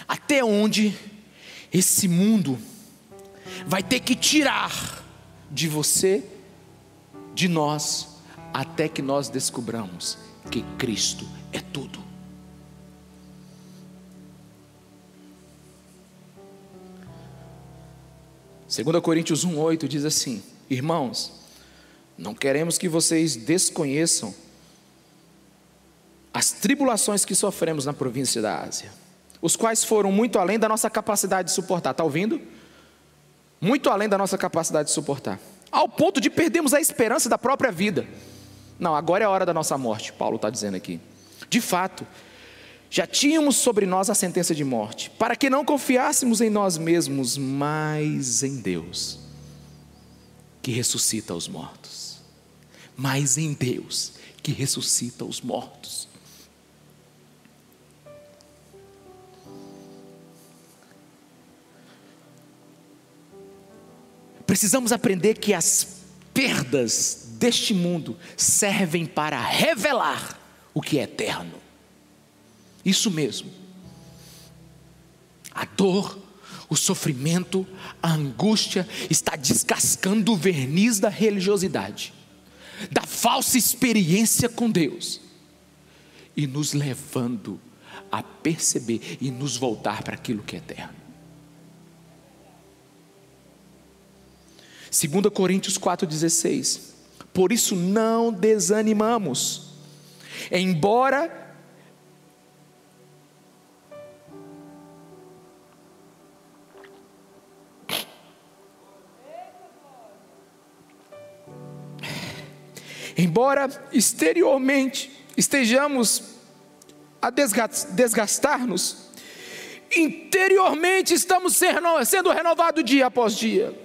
Até onde esse mundo vai ter que tirar de você, de nós, até que nós descobramos que Cristo é tudo. Segunda Coríntios 1:8 diz assim: Irmãos, não queremos que vocês desconheçam as tribulações que sofremos na província da Ásia, os quais foram muito além da nossa capacidade de suportar. Está ouvindo? muito além da nossa capacidade de suportar, ao ponto de perdermos a esperança da própria vida. Não, agora é a hora da nossa morte, Paulo está dizendo aqui. De fato, já tínhamos sobre nós a sentença de morte, para que não confiássemos em nós mesmos, mas em Deus, que ressuscita os mortos. Mas em Deus, que ressuscita os mortos. Precisamos aprender que as perdas deste mundo servem para revelar o que é eterno. Isso mesmo. A dor, o sofrimento, a angústia está descascando o verniz da religiosidade, da falsa experiência com Deus e nos levando a perceber e nos voltar para aquilo que é eterno. 2 Coríntios 4,16. Por isso não desanimamos, embora embora exteriormente estejamos a desgastar-nos, interiormente estamos sendo renovados dia após dia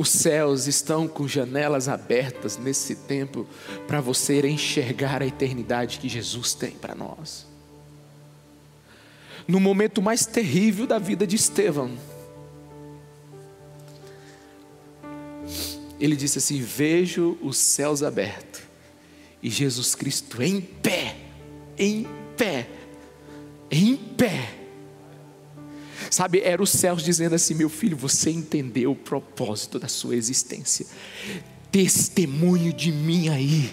Os céus estão com janelas abertas nesse tempo para você enxergar a eternidade que Jesus tem para nós. No momento mais terrível da vida de Estevão, ele disse assim: Vejo os céus abertos e Jesus Cristo em pé, em pé, em pé Sabe, era os céus dizendo assim: meu filho, você entendeu o propósito da sua existência. Testemunho de mim aí.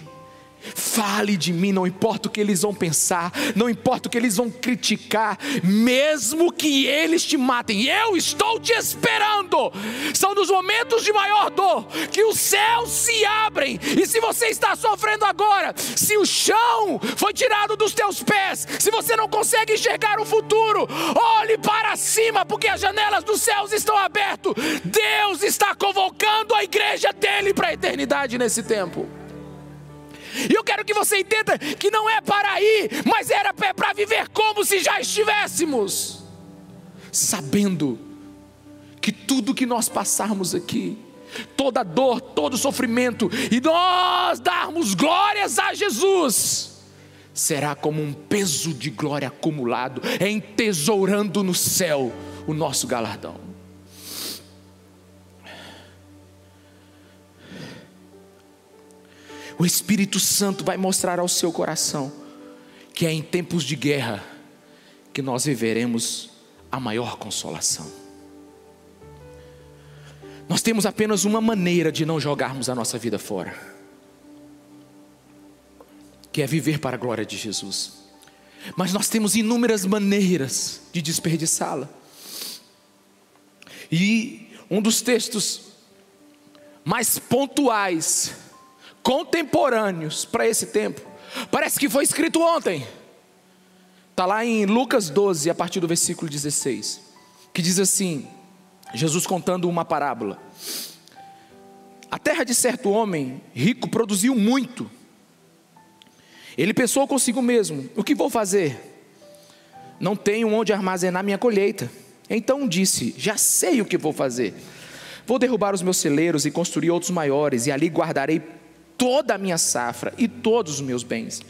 Fale de mim, não importa o que eles vão pensar, não importa o que eles vão criticar, mesmo que eles te matem, eu estou te esperando. São nos momentos de maior dor que os céus se abrem, e se você está sofrendo agora, se o chão foi tirado dos teus pés, se você não consegue enxergar o futuro, olhe para cima, porque as janelas dos céus estão abertas. Deus está convocando a igreja dele para a eternidade nesse tempo. E eu quero que você entenda que não é para ir, mas era para viver como se já estivéssemos, sabendo que tudo que nós passarmos aqui, toda dor, todo sofrimento, e nós darmos glórias a Jesus, será como um peso de glória acumulado, entesourando no céu o nosso galardão. O Espírito Santo vai mostrar ao seu coração que é em tempos de guerra que nós viveremos a maior consolação. Nós temos apenas uma maneira de não jogarmos a nossa vida fora, que é viver para a glória de Jesus. Mas nós temos inúmeras maneiras de desperdiçá-la. E um dos textos mais pontuais, contemporâneos para esse tempo, parece que foi escrito ontem. Está lá em Lucas 12, a partir do versículo 16, que diz assim: Jesus contando uma parábola. A terra de certo homem rico produziu muito. Ele pensou consigo mesmo: o que vou fazer? Não tenho onde armazenar minha colheita. Então disse: Já sei o que vou fazer. Vou derrubar os meus celeiros e construir outros maiores, e ali guardarei toda a minha safra e todos os meus bens.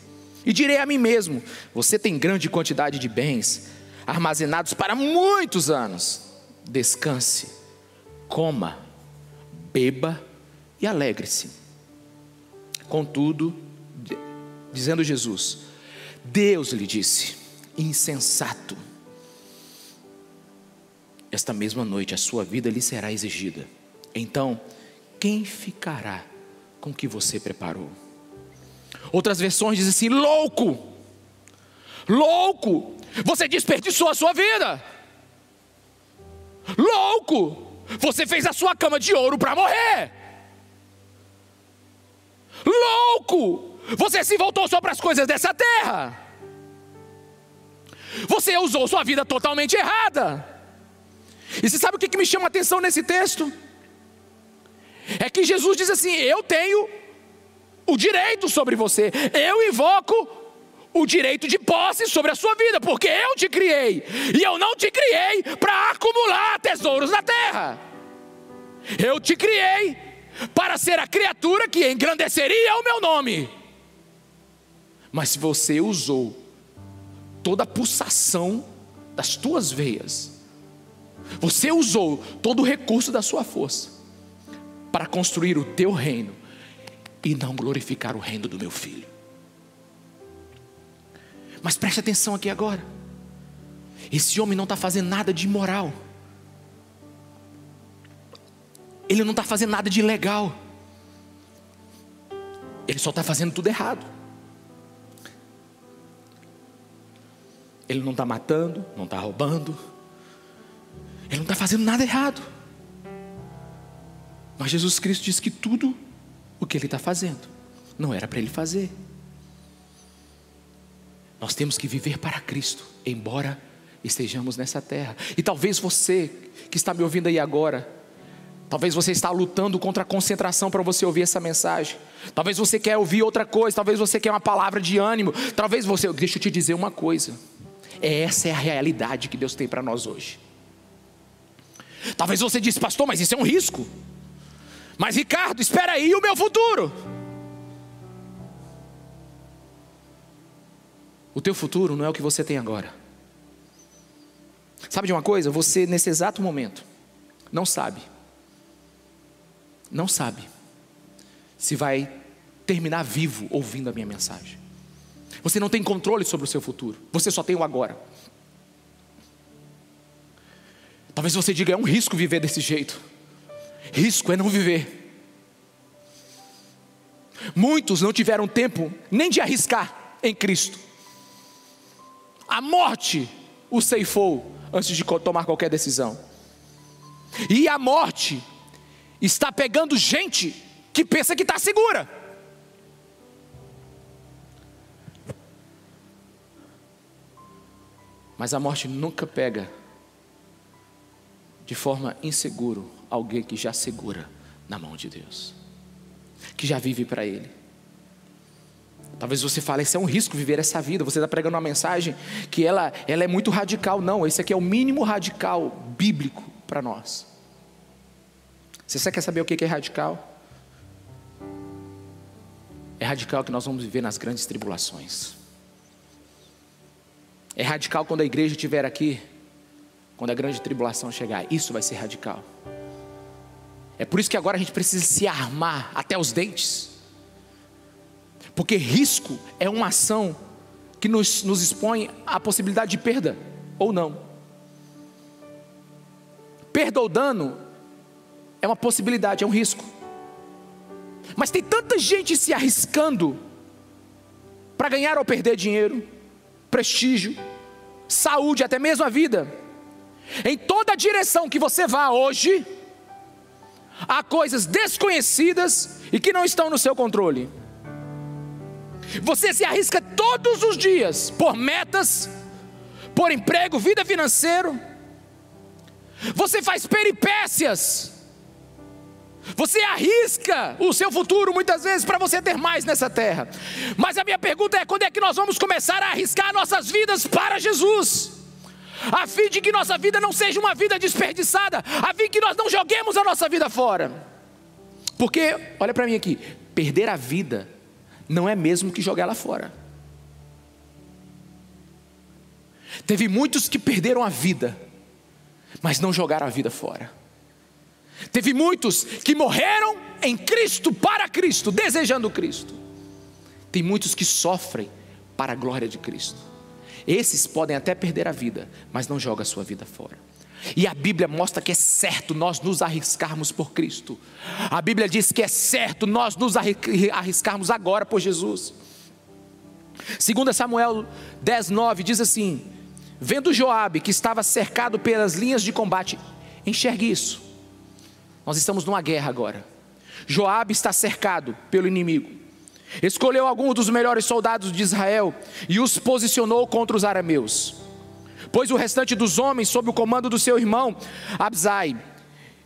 E direi a mim mesmo: Você tem grande quantidade de bens armazenados para muitos anos descanse, coma, beba e alegre-se. Contudo, dizendo Jesus, Deus lhe disse: insensato, esta mesma noite a sua vida lhe será exigida. Então, quem ficará com que você preparou? Outras versões dizem assim: louco, louco, você desperdiçou a sua vida. Louco! Você fez a sua cama de ouro para morrer. Louco! Você se voltou só para as coisas dessa terra. Você usou sua vida totalmente errada. E você sabe o que, que me chama a atenção nesse texto? É que Jesus diz assim: Eu tenho o direito sobre você, eu invoco o direito de posse sobre a sua vida, porque eu te criei, e eu não te criei para acumular tesouros na terra. Eu te criei para ser a criatura que engrandeceria o meu nome. Mas se você usou toda a pulsação das tuas veias, você usou todo o recurso da sua força para construir o teu reino e não glorificar o reino do meu filho. Mas preste atenção aqui agora. Esse homem não está fazendo nada de imoral. Ele não está fazendo nada de ilegal. Ele só está fazendo tudo errado. Ele não está matando, não está roubando. Ele não está fazendo nada errado. Mas Jesus Cristo disse que tudo o que ele está fazendo não era para ele fazer. Nós temos que viver para Cristo, embora estejamos nessa terra. E talvez você que está me ouvindo aí agora, talvez você está lutando contra a concentração para você ouvir essa mensagem. Talvez você quer ouvir outra coisa, talvez você quer uma palavra de ânimo. Talvez você, deixa eu te dizer uma coisa. Essa é a realidade que Deus tem para nós hoje. Talvez você disse, pastor, mas isso é um risco. Mas Ricardo, espera aí o meu futuro. O teu futuro não é o que você tem agora. Sabe de uma coisa? Você, nesse exato momento, não sabe, não sabe se vai terminar vivo ouvindo a minha mensagem. Você não tem controle sobre o seu futuro, você só tem o agora. Talvez você diga: é um risco viver desse jeito. Risco é não viver. Muitos não tiveram tempo nem de arriscar em Cristo. A morte o ceifou antes de tomar qualquer decisão. E a morte está pegando gente que pensa que está segura. Mas a morte nunca pega de forma inseguro alguém que já segura na mão de Deus, que já vive para Ele. Talvez você fale, isso é um risco viver essa vida. Você está pregando uma mensagem que ela, ela é muito radical. Não, esse aqui é o mínimo radical bíblico para nós. Você quer saber o que é radical? É radical que nós vamos viver nas grandes tribulações. É radical quando a igreja estiver aqui, quando a grande tribulação chegar. Isso vai ser radical. É por isso que agora a gente precisa se armar até os dentes. Porque risco é uma ação que nos, nos expõe à possibilidade de perda ou não. Perda ou dano é uma possibilidade, é um risco. Mas tem tanta gente se arriscando para ganhar ou perder dinheiro, prestígio, saúde, até mesmo a vida. Em toda direção que você vá hoje, há coisas desconhecidas e que não estão no seu controle. Você se arrisca todos os dias por metas, por emprego, vida financeira. Você faz peripécias. Você arrisca o seu futuro muitas vezes para você ter mais nessa terra. Mas a minha pergunta é: quando é que nós vamos começar a arriscar nossas vidas para Jesus? A fim de que nossa vida não seja uma vida desperdiçada, a fim de que nós não joguemos a nossa vida fora. Porque, olha para mim aqui, perder a vida não é mesmo que jogar ela fora. Teve muitos que perderam a vida, mas não jogaram a vida fora. Teve muitos que morreram em Cristo, para Cristo, desejando Cristo. Tem muitos que sofrem para a glória de Cristo. Esses podem até perder a vida, mas não joga a sua vida fora. E a Bíblia mostra que é certo nós nos arriscarmos por Cristo. A Bíblia diz que é certo nós nos arriscarmos agora por Jesus. Segundo Samuel 10:9 diz assim: Vendo Joabe que estava cercado pelas linhas de combate, enxergue isso. Nós estamos numa guerra agora. Joabe está cercado pelo inimigo. Escolheu alguns dos melhores soldados de Israel e os posicionou contra os arameus. Pôs o restante dos homens sob o comando do seu irmão Abzai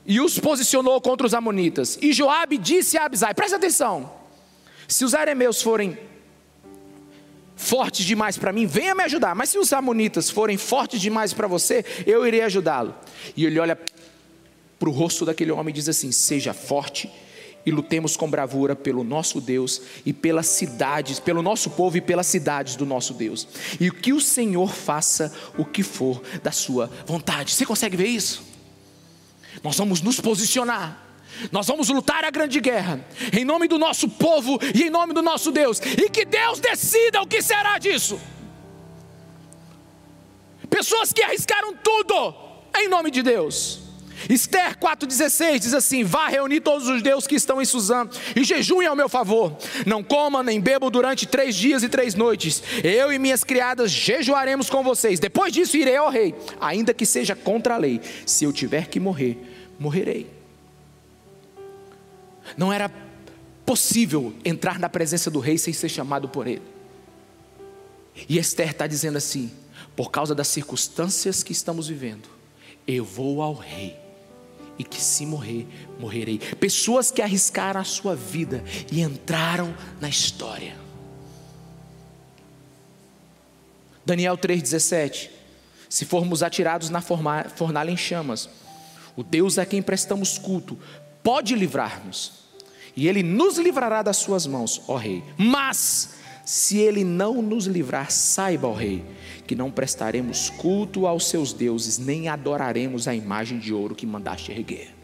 e os posicionou contra os amonitas. E Joabe disse a Abzai: Presta atenção. Se os arameus forem fortes demais para mim, venha me ajudar. Mas se os amonitas forem fortes demais para você, eu irei ajudá-lo. E ele olha para o rosto daquele homem e diz assim: Seja forte e lutemos com bravura pelo nosso Deus e pelas cidades, pelo nosso povo e pelas cidades do nosso Deus. E que o Senhor faça o que for da sua vontade. Você consegue ver isso? Nós vamos nos posicionar. Nós vamos lutar a grande guerra em nome do nosso povo e em nome do nosso Deus. E que Deus decida o que será disso. Pessoas que arriscaram tudo em nome de Deus Esther 4,16 diz assim: Vá reunir todos os deuses que estão em Suzã e jejuem ao meu favor. Não coma nem bebo durante três dias e três noites. Eu e minhas criadas jejuaremos com vocês. Depois disso irei ao rei, ainda que seja contra a lei. Se eu tiver que morrer, morrerei. Não era possível entrar na presença do rei sem ser chamado por ele. E Esther está dizendo assim: por causa das circunstâncias que estamos vivendo, eu vou ao rei e que se morrer, morrerei. Pessoas que arriscaram a sua vida e entraram na história. Daniel 3,17: Se formos atirados na fornalha em chamas, o Deus a quem prestamos culto pode livrar-nos, e Ele nos livrará das suas mãos, ó Rei. Mas, se Ele não nos livrar, saiba, ó Rei, que não prestaremos culto aos seus deuses, nem adoraremos a imagem de ouro que mandaste erguer.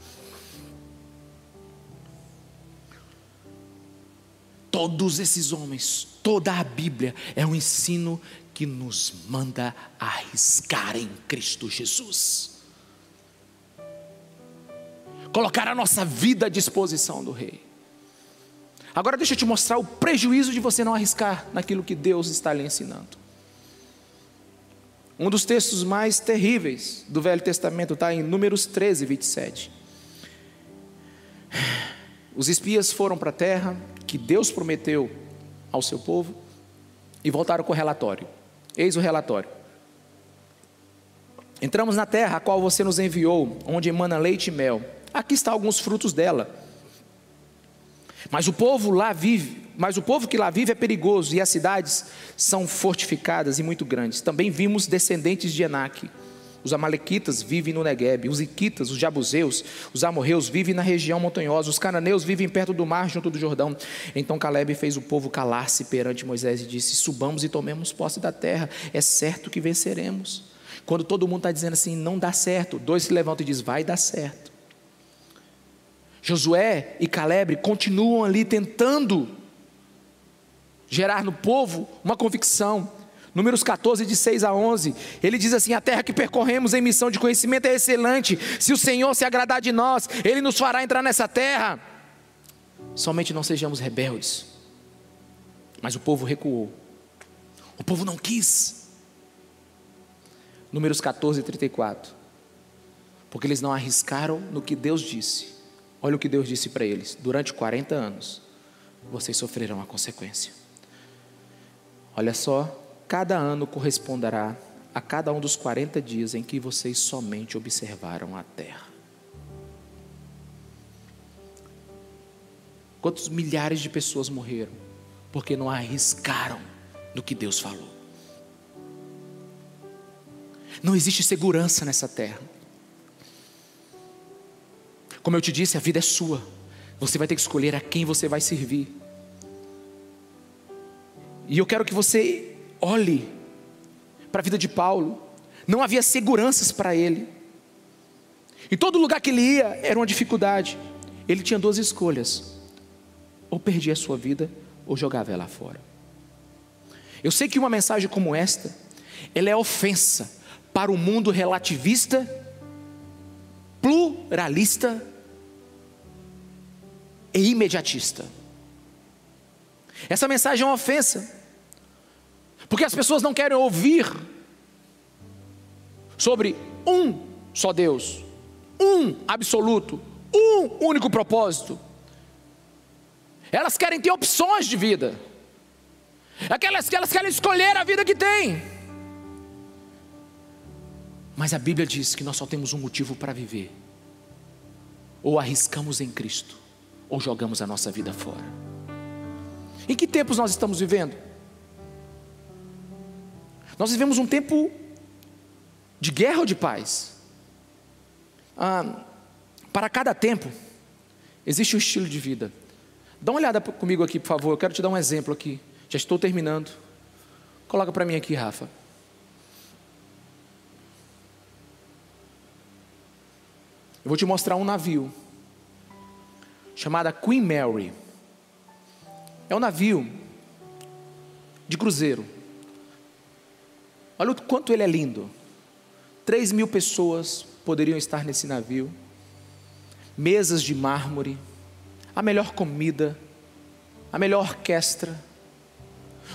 Todos esses homens, toda a Bíblia é um ensino que nos manda arriscar em Cristo Jesus. Colocar a nossa vida à disposição do Rei. Agora deixa eu te mostrar o prejuízo de você não arriscar naquilo que Deus está lhe ensinando. Um dos textos mais terríveis do Velho Testamento está em Números 13, 27. Os espias foram para a terra que Deus prometeu ao seu povo e voltaram com o relatório. Eis o relatório. Entramos na terra a qual você nos enviou, onde emana leite e mel. Aqui estão alguns frutos dela. Mas o povo lá vive mas o povo que lá vive é perigoso e as cidades são fortificadas e muito grandes. Também vimos descendentes de Enaque Os amalequitas vivem no Negueb, os iquitas, os jabuseus, os amorreus vivem na região montanhosa, os cananeus vivem perto do mar, junto do Jordão. Então Caleb fez o povo calar-se perante Moisés e disse: Subamos e tomemos posse da terra, é certo que venceremos. Quando todo mundo está dizendo assim, não dá certo, dois se levantam e dizem: Vai dar certo. Josué e Caleb continuam ali tentando gerar no povo uma convicção. Números 14, de 6 a 11, ele diz assim: A terra que percorremos em missão de conhecimento é excelente. Se o Senhor se agradar de nós, Ele nos fará entrar nessa terra. Somente não sejamos rebeldes. Mas o povo recuou. O povo não quis. Números 14, 34. Porque eles não arriscaram no que Deus disse. Olha o que Deus disse para eles: durante 40 anos, vocês sofrerão a consequência. Olha só Cada ano corresponderá a cada um dos 40 dias em que vocês somente observaram a terra. Quantos milhares de pessoas morreram porque não arriscaram no que Deus falou? Não existe segurança nessa terra. Como eu te disse, a vida é sua. Você vai ter que escolher a quem você vai servir. E eu quero que você Olhe para a vida de Paulo, não havia seguranças para ele. Em todo lugar que ele ia era uma dificuldade. Ele tinha duas escolhas: ou perdia a sua vida, ou jogava ela fora. Eu sei que uma mensagem como esta, ela é ofensa para o mundo relativista, pluralista e imediatista. Essa mensagem é uma ofensa porque as pessoas não querem ouvir sobre um só Deus, um absoluto, um único propósito. Elas querem ter opções de vida. Aquelas que elas querem escolher a vida que têm. Mas a Bíblia diz que nós só temos um motivo para viver. Ou arriscamos em Cristo, ou jogamos a nossa vida fora. Em que tempos nós estamos vivendo? Nós vivemos um tempo de guerra ou de paz? Ah, para cada tempo, existe um estilo de vida. Dá uma olhada comigo aqui, por favor. Eu quero te dar um exemplo aqui. Já estou terminando. Coloca para mim aqui, Rafa. Eu vou te mostrar um navio chamado Queen Mary. É um navio de cruzeiro. Olha o quanto ele é lindo. Três mil pessoas poderiam estar nesse navio, mesas de mármore, a melhor comida, a melhor orquestra.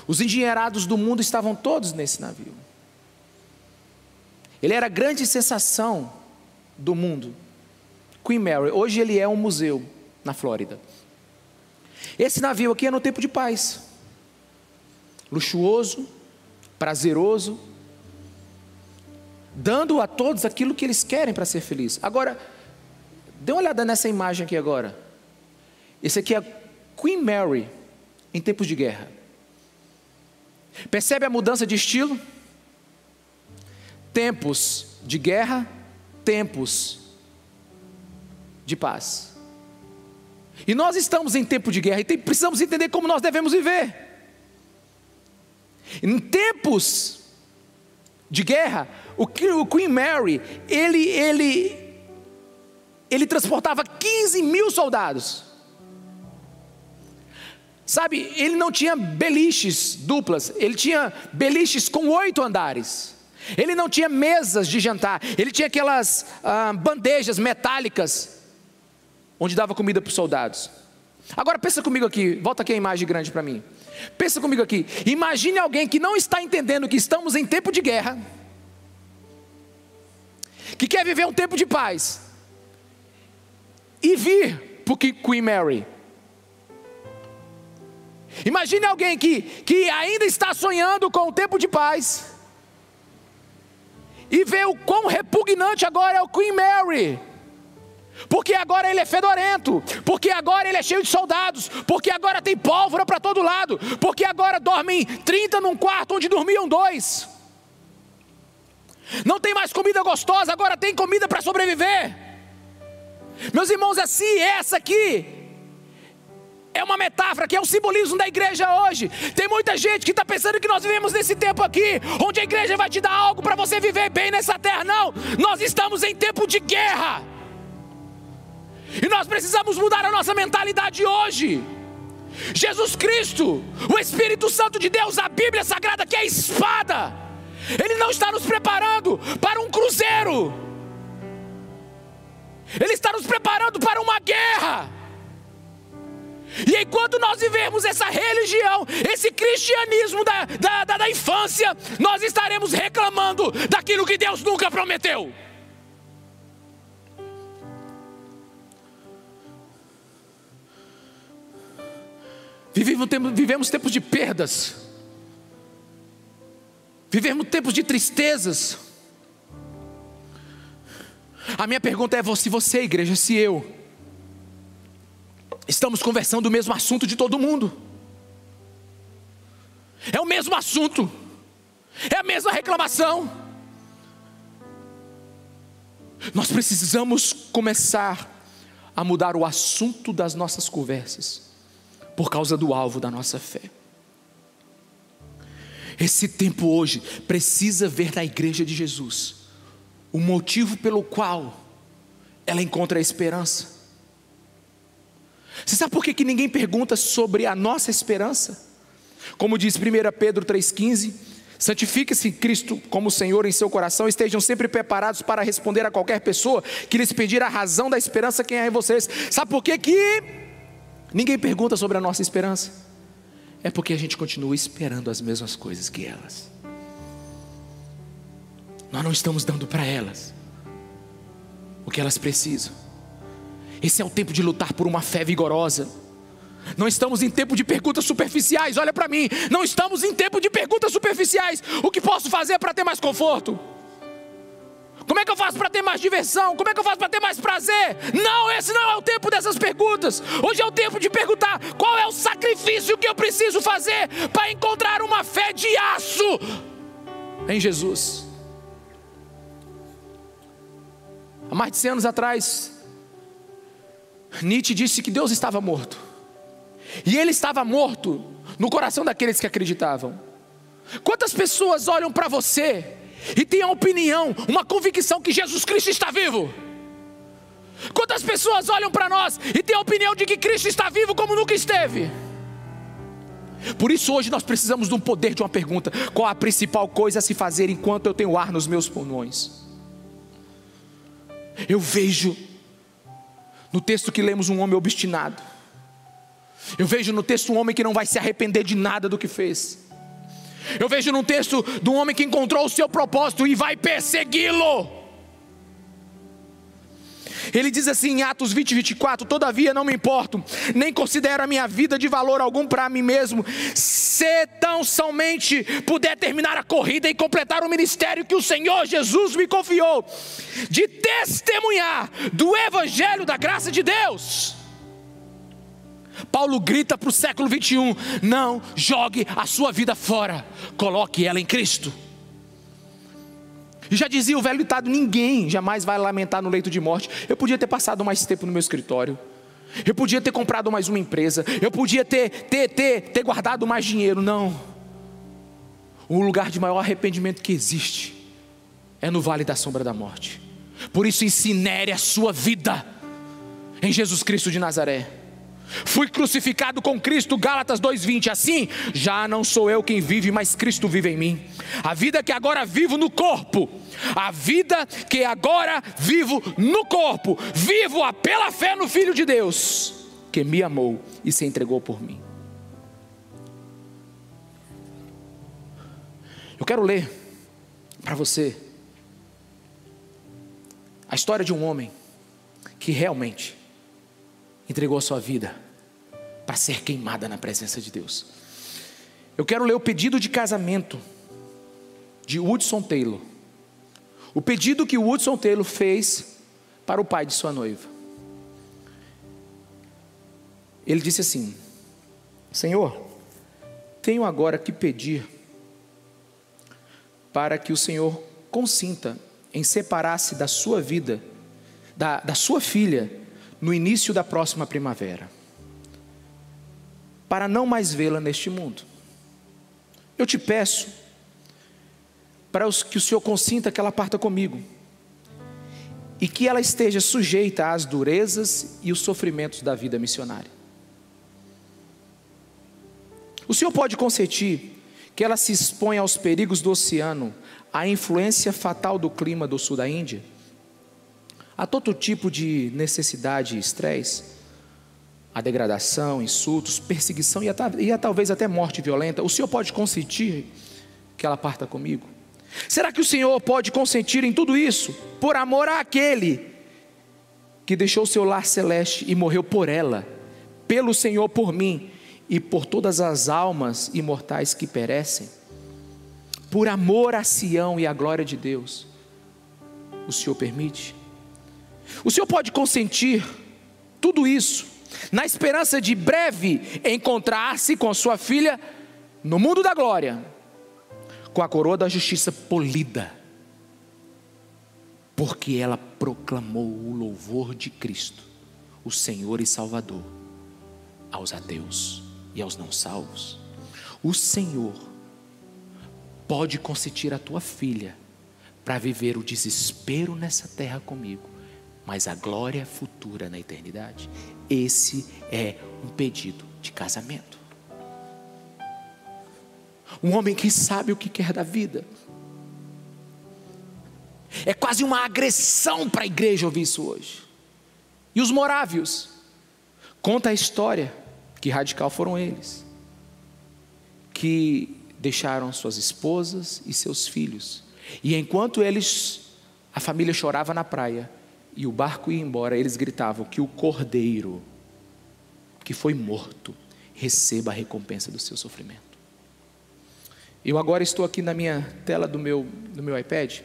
Os engenheirados do mundo estavam todos nesse navio. Ele era a grande sensação do mundo. Queen Mary, hoje ele é um museu na Flórida. Esse navio aqui é no tempo de paz. Luxuoso, prazeroso, dando a todos aquilo que eles querem para ser feliz. Agora, dê uma olhada nessa imagem aqui agora. Esse aqui é Queen Mary em tempos de guerra. Percebe a mudança de estilo? Tempos de guerra, tempos de paz. E nós estamos em tempo de guerra e precisamos entender como nós devemos viver. Em tempos de guerra, o Queen Mary, ele, ele, ele transportava 15 mil soldados. Sabe, ele não tinha beliches duplas, ele tinha beliches com oito andares. Ele não tinha mesas de jantar, ele tinha aquelas ah, bandejas metálicas onde dava comida para os soldados. Agora pensa comigo aqui, volta aqui a imagem grande para mim. Pensa comigo aqui. Imagine alguém que não está entendendo que estamos em tempo de guerra, que quer viver um tempo de paz, e vir para Queen Mary. Imagine alguém que, que ainda está sonhando com o tempo de paz, e vê o quão repugnante agora é o Queen Mary porque agora ele é fedorento, porque agora ele é cheio de soldados, porque agora tem pólvora para todo lado, porque agora dormem 30 num quarto onde dormiam dois. Não tem mais comida gostosa, agora tem comida para sobreviver. Meus irmãos, assim, essa aqui é uma metáfora, que é um simbolismo da igreja hoje. Tem muita gente que está pensando que nós vivemos nesse tempo aqui, onde a igreja vai te dar algo para você viver bem nessa terra. Não, nós estamos em tempo de guerra. E nós precisamos mudar a nossa mentalidade hoje. Jesus Cristo, o Espírito Santo de Deus, a Bíblia Sagrada, que é a espada, Ele não está nos preparando para um cruzeiro, Ele está nos preparando para uma guerra. E enquanto nós vivemos essa religião, esse cristianismo da, da, da, da infância, nós estaremos reclamando daquilo que Deus nunca prometeu. Vivemos, tempos de perdas, vivemos tempos de tristezas. A minha pergunta é: se você, igreja, se eu, estamos conversando o mesmo assunto de todo mundo, é o mesmo assunto, é a mesma reclamação. Nós precisamos começar a mudar o assunto das nossas conversas por causa do alvo da nossa fé. Esse tempo hoje precisa ver na igreja de Jesus o motivo pelo qual ela encontra a esperança. Você sabe por que, que ninguém pergunta sobre a nossa esperança? Como diz 1 Pedro 3,15: Santifique-se Cristo como Senhor em seu coração, estejam sempre preparados para responder a qualquer pessoa que lhes pedir a razão da esperança que é em vocês. Sabe por que, que Ninguém pergunta sobre a nossa esperança. É porque a gente continua esperando as mesmas coisas que elas. Nós não estamos dando para elas o que elas precisam. Esse é o tempo de lutar por uma fé vigorosa. Não estamos em tempo de perguntas superficiais. Olha para mim, não estamos em tempo de perguntas superficiais. O que posso fazer para ter mais conforto? Como é que eu faço para ter mais diversão? Como é que eu faço para ter mais prazer? Não, esse não é o tempo dessas perguntas. Hoje é o tempo de perguntar qual é o sacrifício que eu preciso fazer para encontrar uma fé de aço em Jesus. Há mais de 100 anos atrás, Nietzsche disse que Deus estava morto. E ele estava morto no coração daqueles que acreditavam. Quantas pessoas olham para você e tem a opinião, uma convicção que Jesus Cristo está vivo. Quantas pessoas olham para nós e têm a opinião de que Cristo está vivo como nunca esteve? Por isso hoje nós precisamos de um poder de uma pergunta: qual a principal coisa a se fazer enquanto eu tenho ar nos meus pulmões? Eu vejo no texto que lemos um homem obstinado. Eu vejo no texto um homem que não vai se arrepender de nada do que fez. Eu vejo num texto de um homem que encontrou o seu propósito e vai persegui-lo. Ele diz assim em Atos 20, 24: Todavia não me importo, nem considero a minha vida de valor algum para mim mesmo, se tão somente puder terminar a corrida e completar o ministério que o Senhor Jesus me confiou, de testemunhar do Evangelho da graça de Deus. Paulo grita para o século 21: não jogue a sua vida fora, coloque ela em Cristo. E já dizia o velho ditado: ninguém jamais vai lamentar no leito de morte. Eu podia ter passado mais tempo no meu escritório, eu podia ter comprado mais uma empresa, eu podia ter, ter, ter, ter guardado mais dinheiro. Não. O lugar de maior arrependimento que existe é no vale da sombra da morte. Por isso, incinere a sua vida em Jesus Cristo de Nazaré. Fui crucificado com Cristo, Gálatas 2:20. Assim, já não sou eu quem vive, mas Cristo vive em mim. A vida que agora vivo no corpo, a vida que agora vivo no corpo, vivo-a pela fé no Filho de Deus, que me amou e se entregou por mim. Eu quero ler para você a história de um homem que realmente entregou a sua vida para ser queimada na presença de Deus. Eu quero ler o pedido de casamento de Woodson Taylor. O pedido que o Woodson Taylor fez para o pai de sua noiva. Ele disse assim: Senhor, tenho agora que pedir para que o Senhor consinta em separar-se da sua vida, da, da sua filha, no início da próxima primavera, para não mais vê-la neste mundo. Eu te peço para que o Senhor consinta que ela parta comigo e que ela esteja sujeita às durezas e os sofrimentos da vida missionária. O Senhor pode consentir que ela se exponha aos perigos do oceano, à influência fatal do clima do sul da Índia, a todo tipo de necessidade e estresse, a degradação, insultos, perseguição e, a, e a, talvez até morte violenta. O Senhor pode consentir que ela parta comigo? Será que o Senhor pode consentir em tudo isso por amor àquele que deixou seu lar celeste e morreu por ela, pelo Senhor por mim e por todas as almas imortais que perecem? Por amor a Sião e à glória de Deus, o Senhor permite? O Senhor pode consentir tudo isso na esperança de breve encontrar-se com sua filha no mundo da glória com a coroa da justiça polida, porque ela proclamou o louvor de Cristo, o Senhor e Salvador, aos ateus e aos não salvos. O Senhor pode consentir a tua filha para viver o desespero nessa terra comigo, mas a glória futura na eternidade. Esse é um pedido de casamento um homem que sabe o que quer da vida. É quase uma agressão para a igreja ouvir isso hoje. E os morávios? Conta a história, que radical foram eles, que deixaram suas esposas e seus filhos. E enquanto eles, a família chorava na praia e o barco ia embora, eles gritavam que o cordeiro que foi morto receba a recompensa do seu sofrimento. Eu agora estou aqui na minha tela do meu, do meu iPad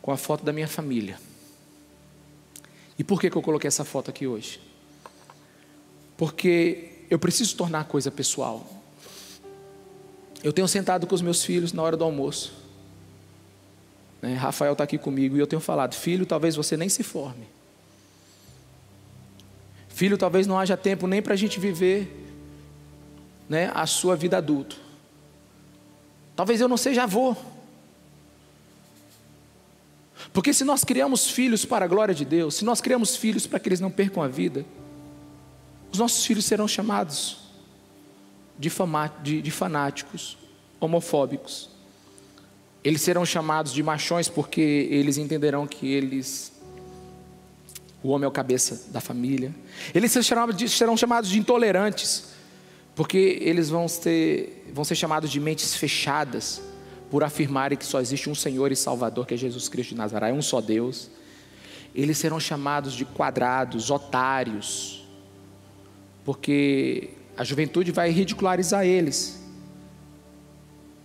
com a foto da minha família. E por que, que eu coloquei essa foto aqui hoje? Porque eu preciso tornar a coisa pessoal. Eu tenho sentado com os meus filhos na hora do almoço. Né? Rafael está aqui comigo e eu tenho falado: Filho, talvez você nem se forme. Filho, talvez não haja tempo nem para a gente viver né, a sua vida adulto. Talvez eu não seja avô. Porque se nós criamos filhos para a glória de Deus, se nós criamos filhos para que eles não percam a vida, os nossos filhos serão chamados de fanáticos, homofóbicos. Eles serão chamados de machões porque eles entenderão que eles o homem é o cabeça da família. Eles serão chamados de intolerantes, porque eles vão, ter, vão ser chamados de mentes fechadas por afirmarem que só existe um Senhor e Salvador, que é Jesus Cristo de Nazaré, é um só Deus. Eles serão chamados de quadrados, otários, porque a juventude vai ridicularizar eles,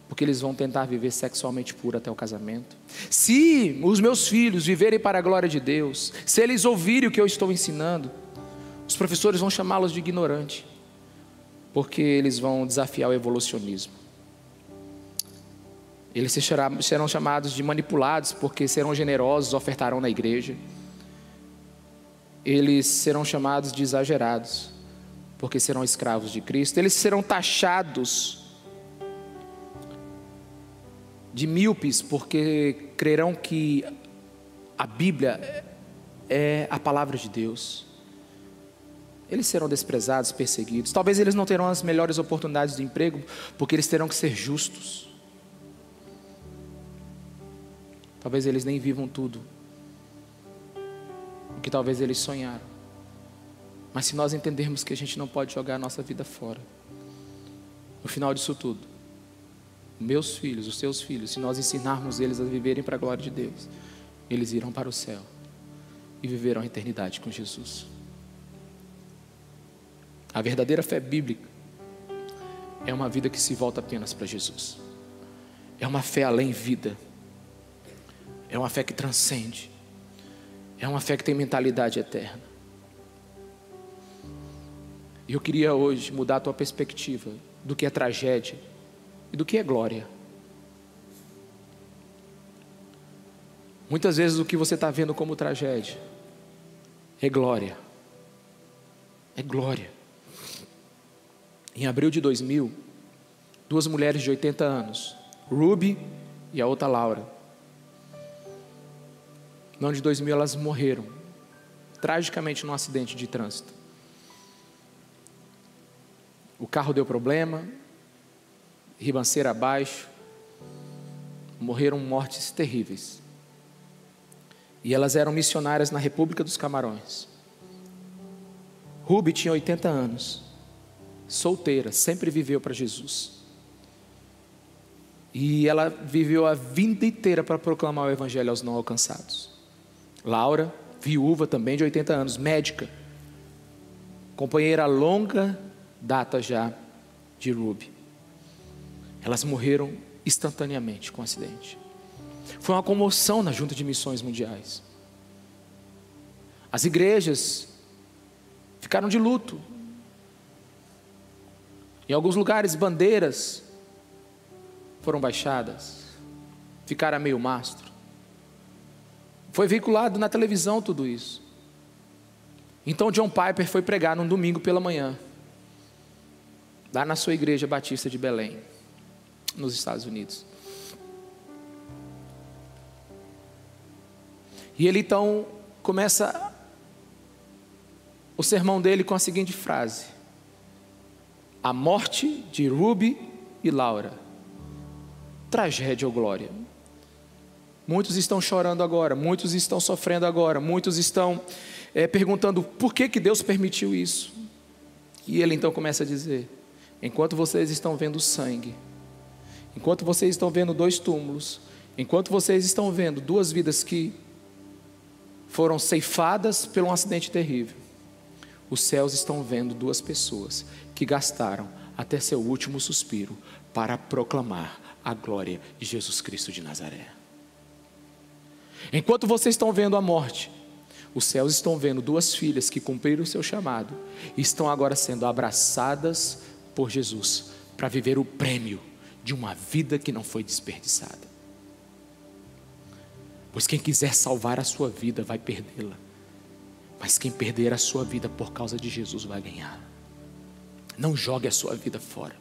porque eles vão tentar viver sexualmente puro até o casamento. Se os meus filhos viverem para a glória de Deus, se eles ouvirem o que eu estou ensinando, os professores vão chamá-los de ignorante porque eles vão desafiar o evolucionismo. Eles serão chamados de manipulados, porque serão generosos, ofertarão na igreja. Eles serão chamados de exagerados, porque serão escravos de Cristo. Eles serão taxados de míopes, porque crerão que a Bíblia é a palavra de Deus eles serão desprezados, perseguidos. Talvez eles não terão as melhores oportunidades de emprego, porque eles terão que ser justos. Talvez eles nem vivam tudo o que talvez eles sonharam. Mas se nós entendermos que a gente não pode jogar a nossa vida fora, no final disso tudo, meus filhos, os seus filhos, se nós ensinarmos eles a viverem para a glória de Deus, eles irão para o céu e viverão a eternidade com Jesus. A verdadeira fé bíblica é uma vida que se volta apenas para Jesus. É uma fé além vida. É uma fé que transcende. É uma fé que tem mentalidade eterna. E eu queria hoje mudar a tua perspectiva do que é tragédia e do que é glória. Muitas vezes o que você está vendo como tragédia é glória. É glória. Em abril de 2000, duas mulheres de 80 anos, Ruby e a outra Laura. No ano de 2000 elas morreram, tragicamente num acidente de trânsito. O carro deu problema, ribanceira abaixo, morreram mortes terríveis. E elas eram missionárias na República dos Camarões. Ruby tinha 80 anos, solteira, sempre viveu para Jesus. E ela viveu a vida inteira para proclamar o Evangelho aos não alcançados. Laura, viúva também de 80 anos, médica, companheira longa data já de Ruby. Elas morreram instantaneamente com o acidente. Foi uma comoção na Junta de Missões Mundiais. As igrejas ficaram de luto. Em alguns lugares, bandeiras foram baixadas, ficaram a meio mastro. Foi veiculado na televisão tudo isso. Então John Piper foi pregar num domingo pela manhã, lá na sua igreja batista de Belém, nos Estados Unidos. E ele então começa o sermão dele com a seguinte frase: A morte de Ruby e Laura, tragédia ou glória. Muitos estão chorando agora, muitos estão sofrendo agora, muitos estão é, perguntando por que, que Deus permitiu isso. E ele então começa a dizer: enquanto vocês estão vendo sangue, enquanto vocês estão vendo dois túmulos, enquanto vocês estão vendo duas vidas que foram ceifadas por um acidente terrível. Os céus estão vendo duas pessoas que gastaram até seu último suspiro para proclamar a glória de Jesus Cristo de Nazaré. Enquanto vocês estão vendo a morte, os céus estão vendo duas filhas que cumpriram o seu chamado e estão agora sendo abraçadas por Jesus para viver o prêmio de uma vida que não foi desperdiçada. Pois quem quiser salvar a sua vida vai perdê-la. Mas quem perder a sua vida por causa de Jesus vai ganhar. Não jogue a sua vida fora.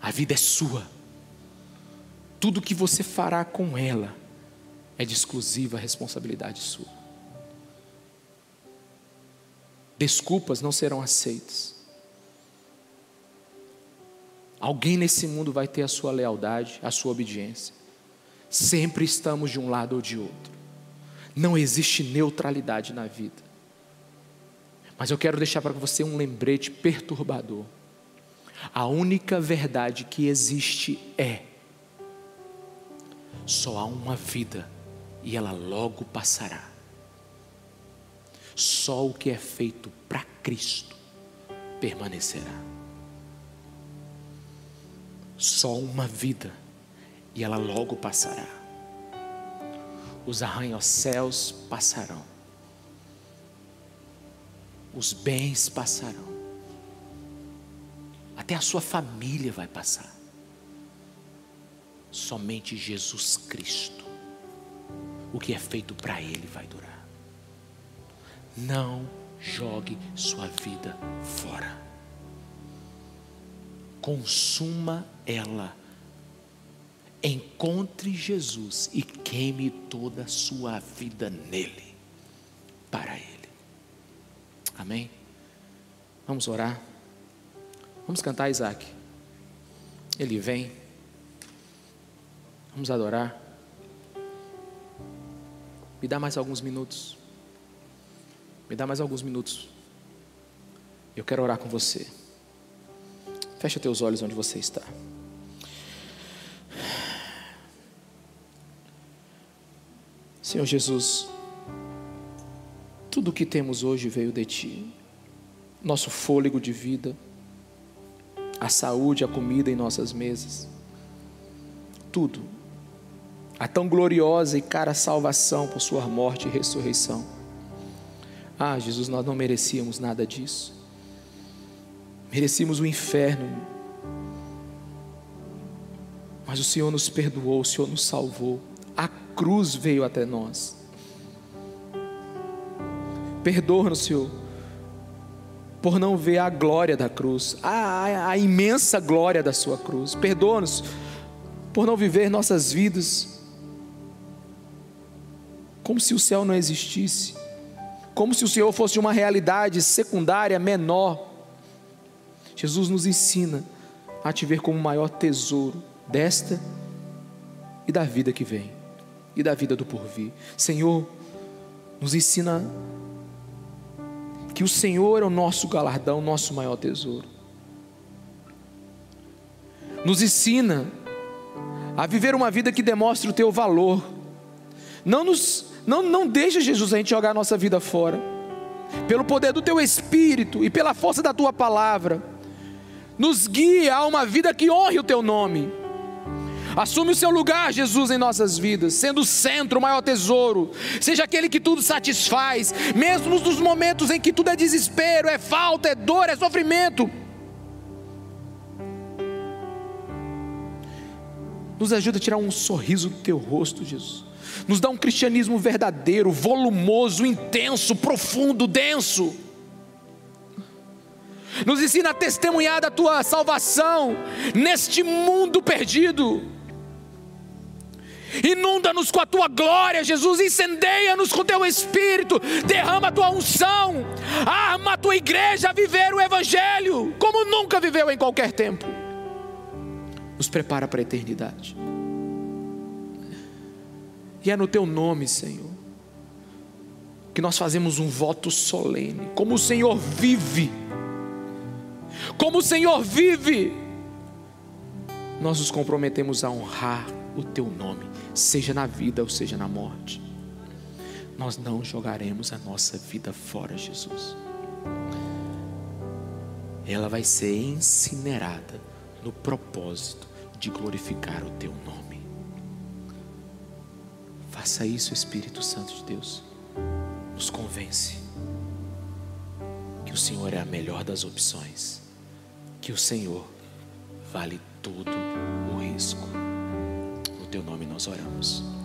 A vida é sua. Tudo que você fará com ela é de exclusiva responsabilidade sua. Desculpas não serão aceitas. Alguém nesse mundo vai ter a sua lealdade, a sua obediência. Sempre estamos de um lado ou de outro. Não existe neutralidade na vida. Mas eu quero deixar para você um lembrete perturbador. A única verdade que existe é: só há uma vida e ela logo passará. Só o que é feito para Cristo permanecerá. Só uma vida e ela logo passará. Os arranha-céus passarão. Os bens passarão. Até a sua família vai passar. Somente Jesus Cristo, o que é feito para Ele vai durar. Não jogue sua vida fora. Consuma ela Encontre Jesus e queime toda a sua vida nele, para Ele. Amém? Vamos orar. Vamos cantar Isaac. Ele vem. Vamos adorar. Me dá mais alguns minutos. Me dá mais alguns minutos. Eu quero orar com você. Fecha teus olhos onde você está. Senhor Jesus, tudo o que temos hoje veio de Ti. Nosso fôlego de vida, a saúde, a comida em nossas mesas, tudo. A tão gloriosa e cara salvação por Sua morte e ressurreição. Ah, Jesus, nós não merecíamos nada disso. Merecíamos o inferno. Mas o Senhor nos perdoou, o Senhor nos salvou. A cruz veio até nós. Perdoa-nos, Senhor, por não ver a glória da cruz, a, a, imensa glória da Sua cruz. Perdoa-nos por não viver nossas vidas como se o céu não existisse, como se o Senhor fosse uma realidade secundária, menor. Jesus nos ensina a te ver como o maior tesouro desta e da vida que vem, e da vida do porvir. Senhor, nos ensina que o Senhor é o nosso galardão, o nosso maior tesouro. Nos ensina a viver uma vida que demonstre o teu valor. Não nos não não deixa Jesus a gente jogar a nossa vida fora. Pelo poder do teu espírito e pela força da tua palavra, nos guia a uma vida que honre o teu nome. Assume o seu lugar, Jesus, em nossas vidas, sendo o centro, o maior tesouro. Seja aquele que tudo satisfaz, mesmo nos momentos em que tudo é desespero, é falta, é dor, é sofrimento. Nos ajuda a tirar um sorriso do teu rosto, Jesus. Nos dá um cristianismo verdadeiro, volumoso, intenso, profundo, denso. Nos ensina a testemunhar da tua salvação neste mundo perdido. Inunda-nos com a tua glória, Jesus. Incendeia-nos com teu espírito. Derrama a tua unção. Arma a tua igreja a viver o Evangelho como nunca viveu em qualquer tempo. Nos prepara para a eternidade. E é no teu nome, Senhor, que nós fazemos um voto solene. Como o Senhor vive. Como o Senhor vive. Nós nos comprometemos a honrar o teu nome seja na vida ou seja na morte. Nós não jogaremos a nossa vida fora, Jesus. Ela vai ser incinerada no propósito de glorificar o teu nome. Faça isso, Espírito Santo de Deus. Nos convence que o Senhor é a melhor das opções, que o Senhor vale todo o risco teu nome nós oramos.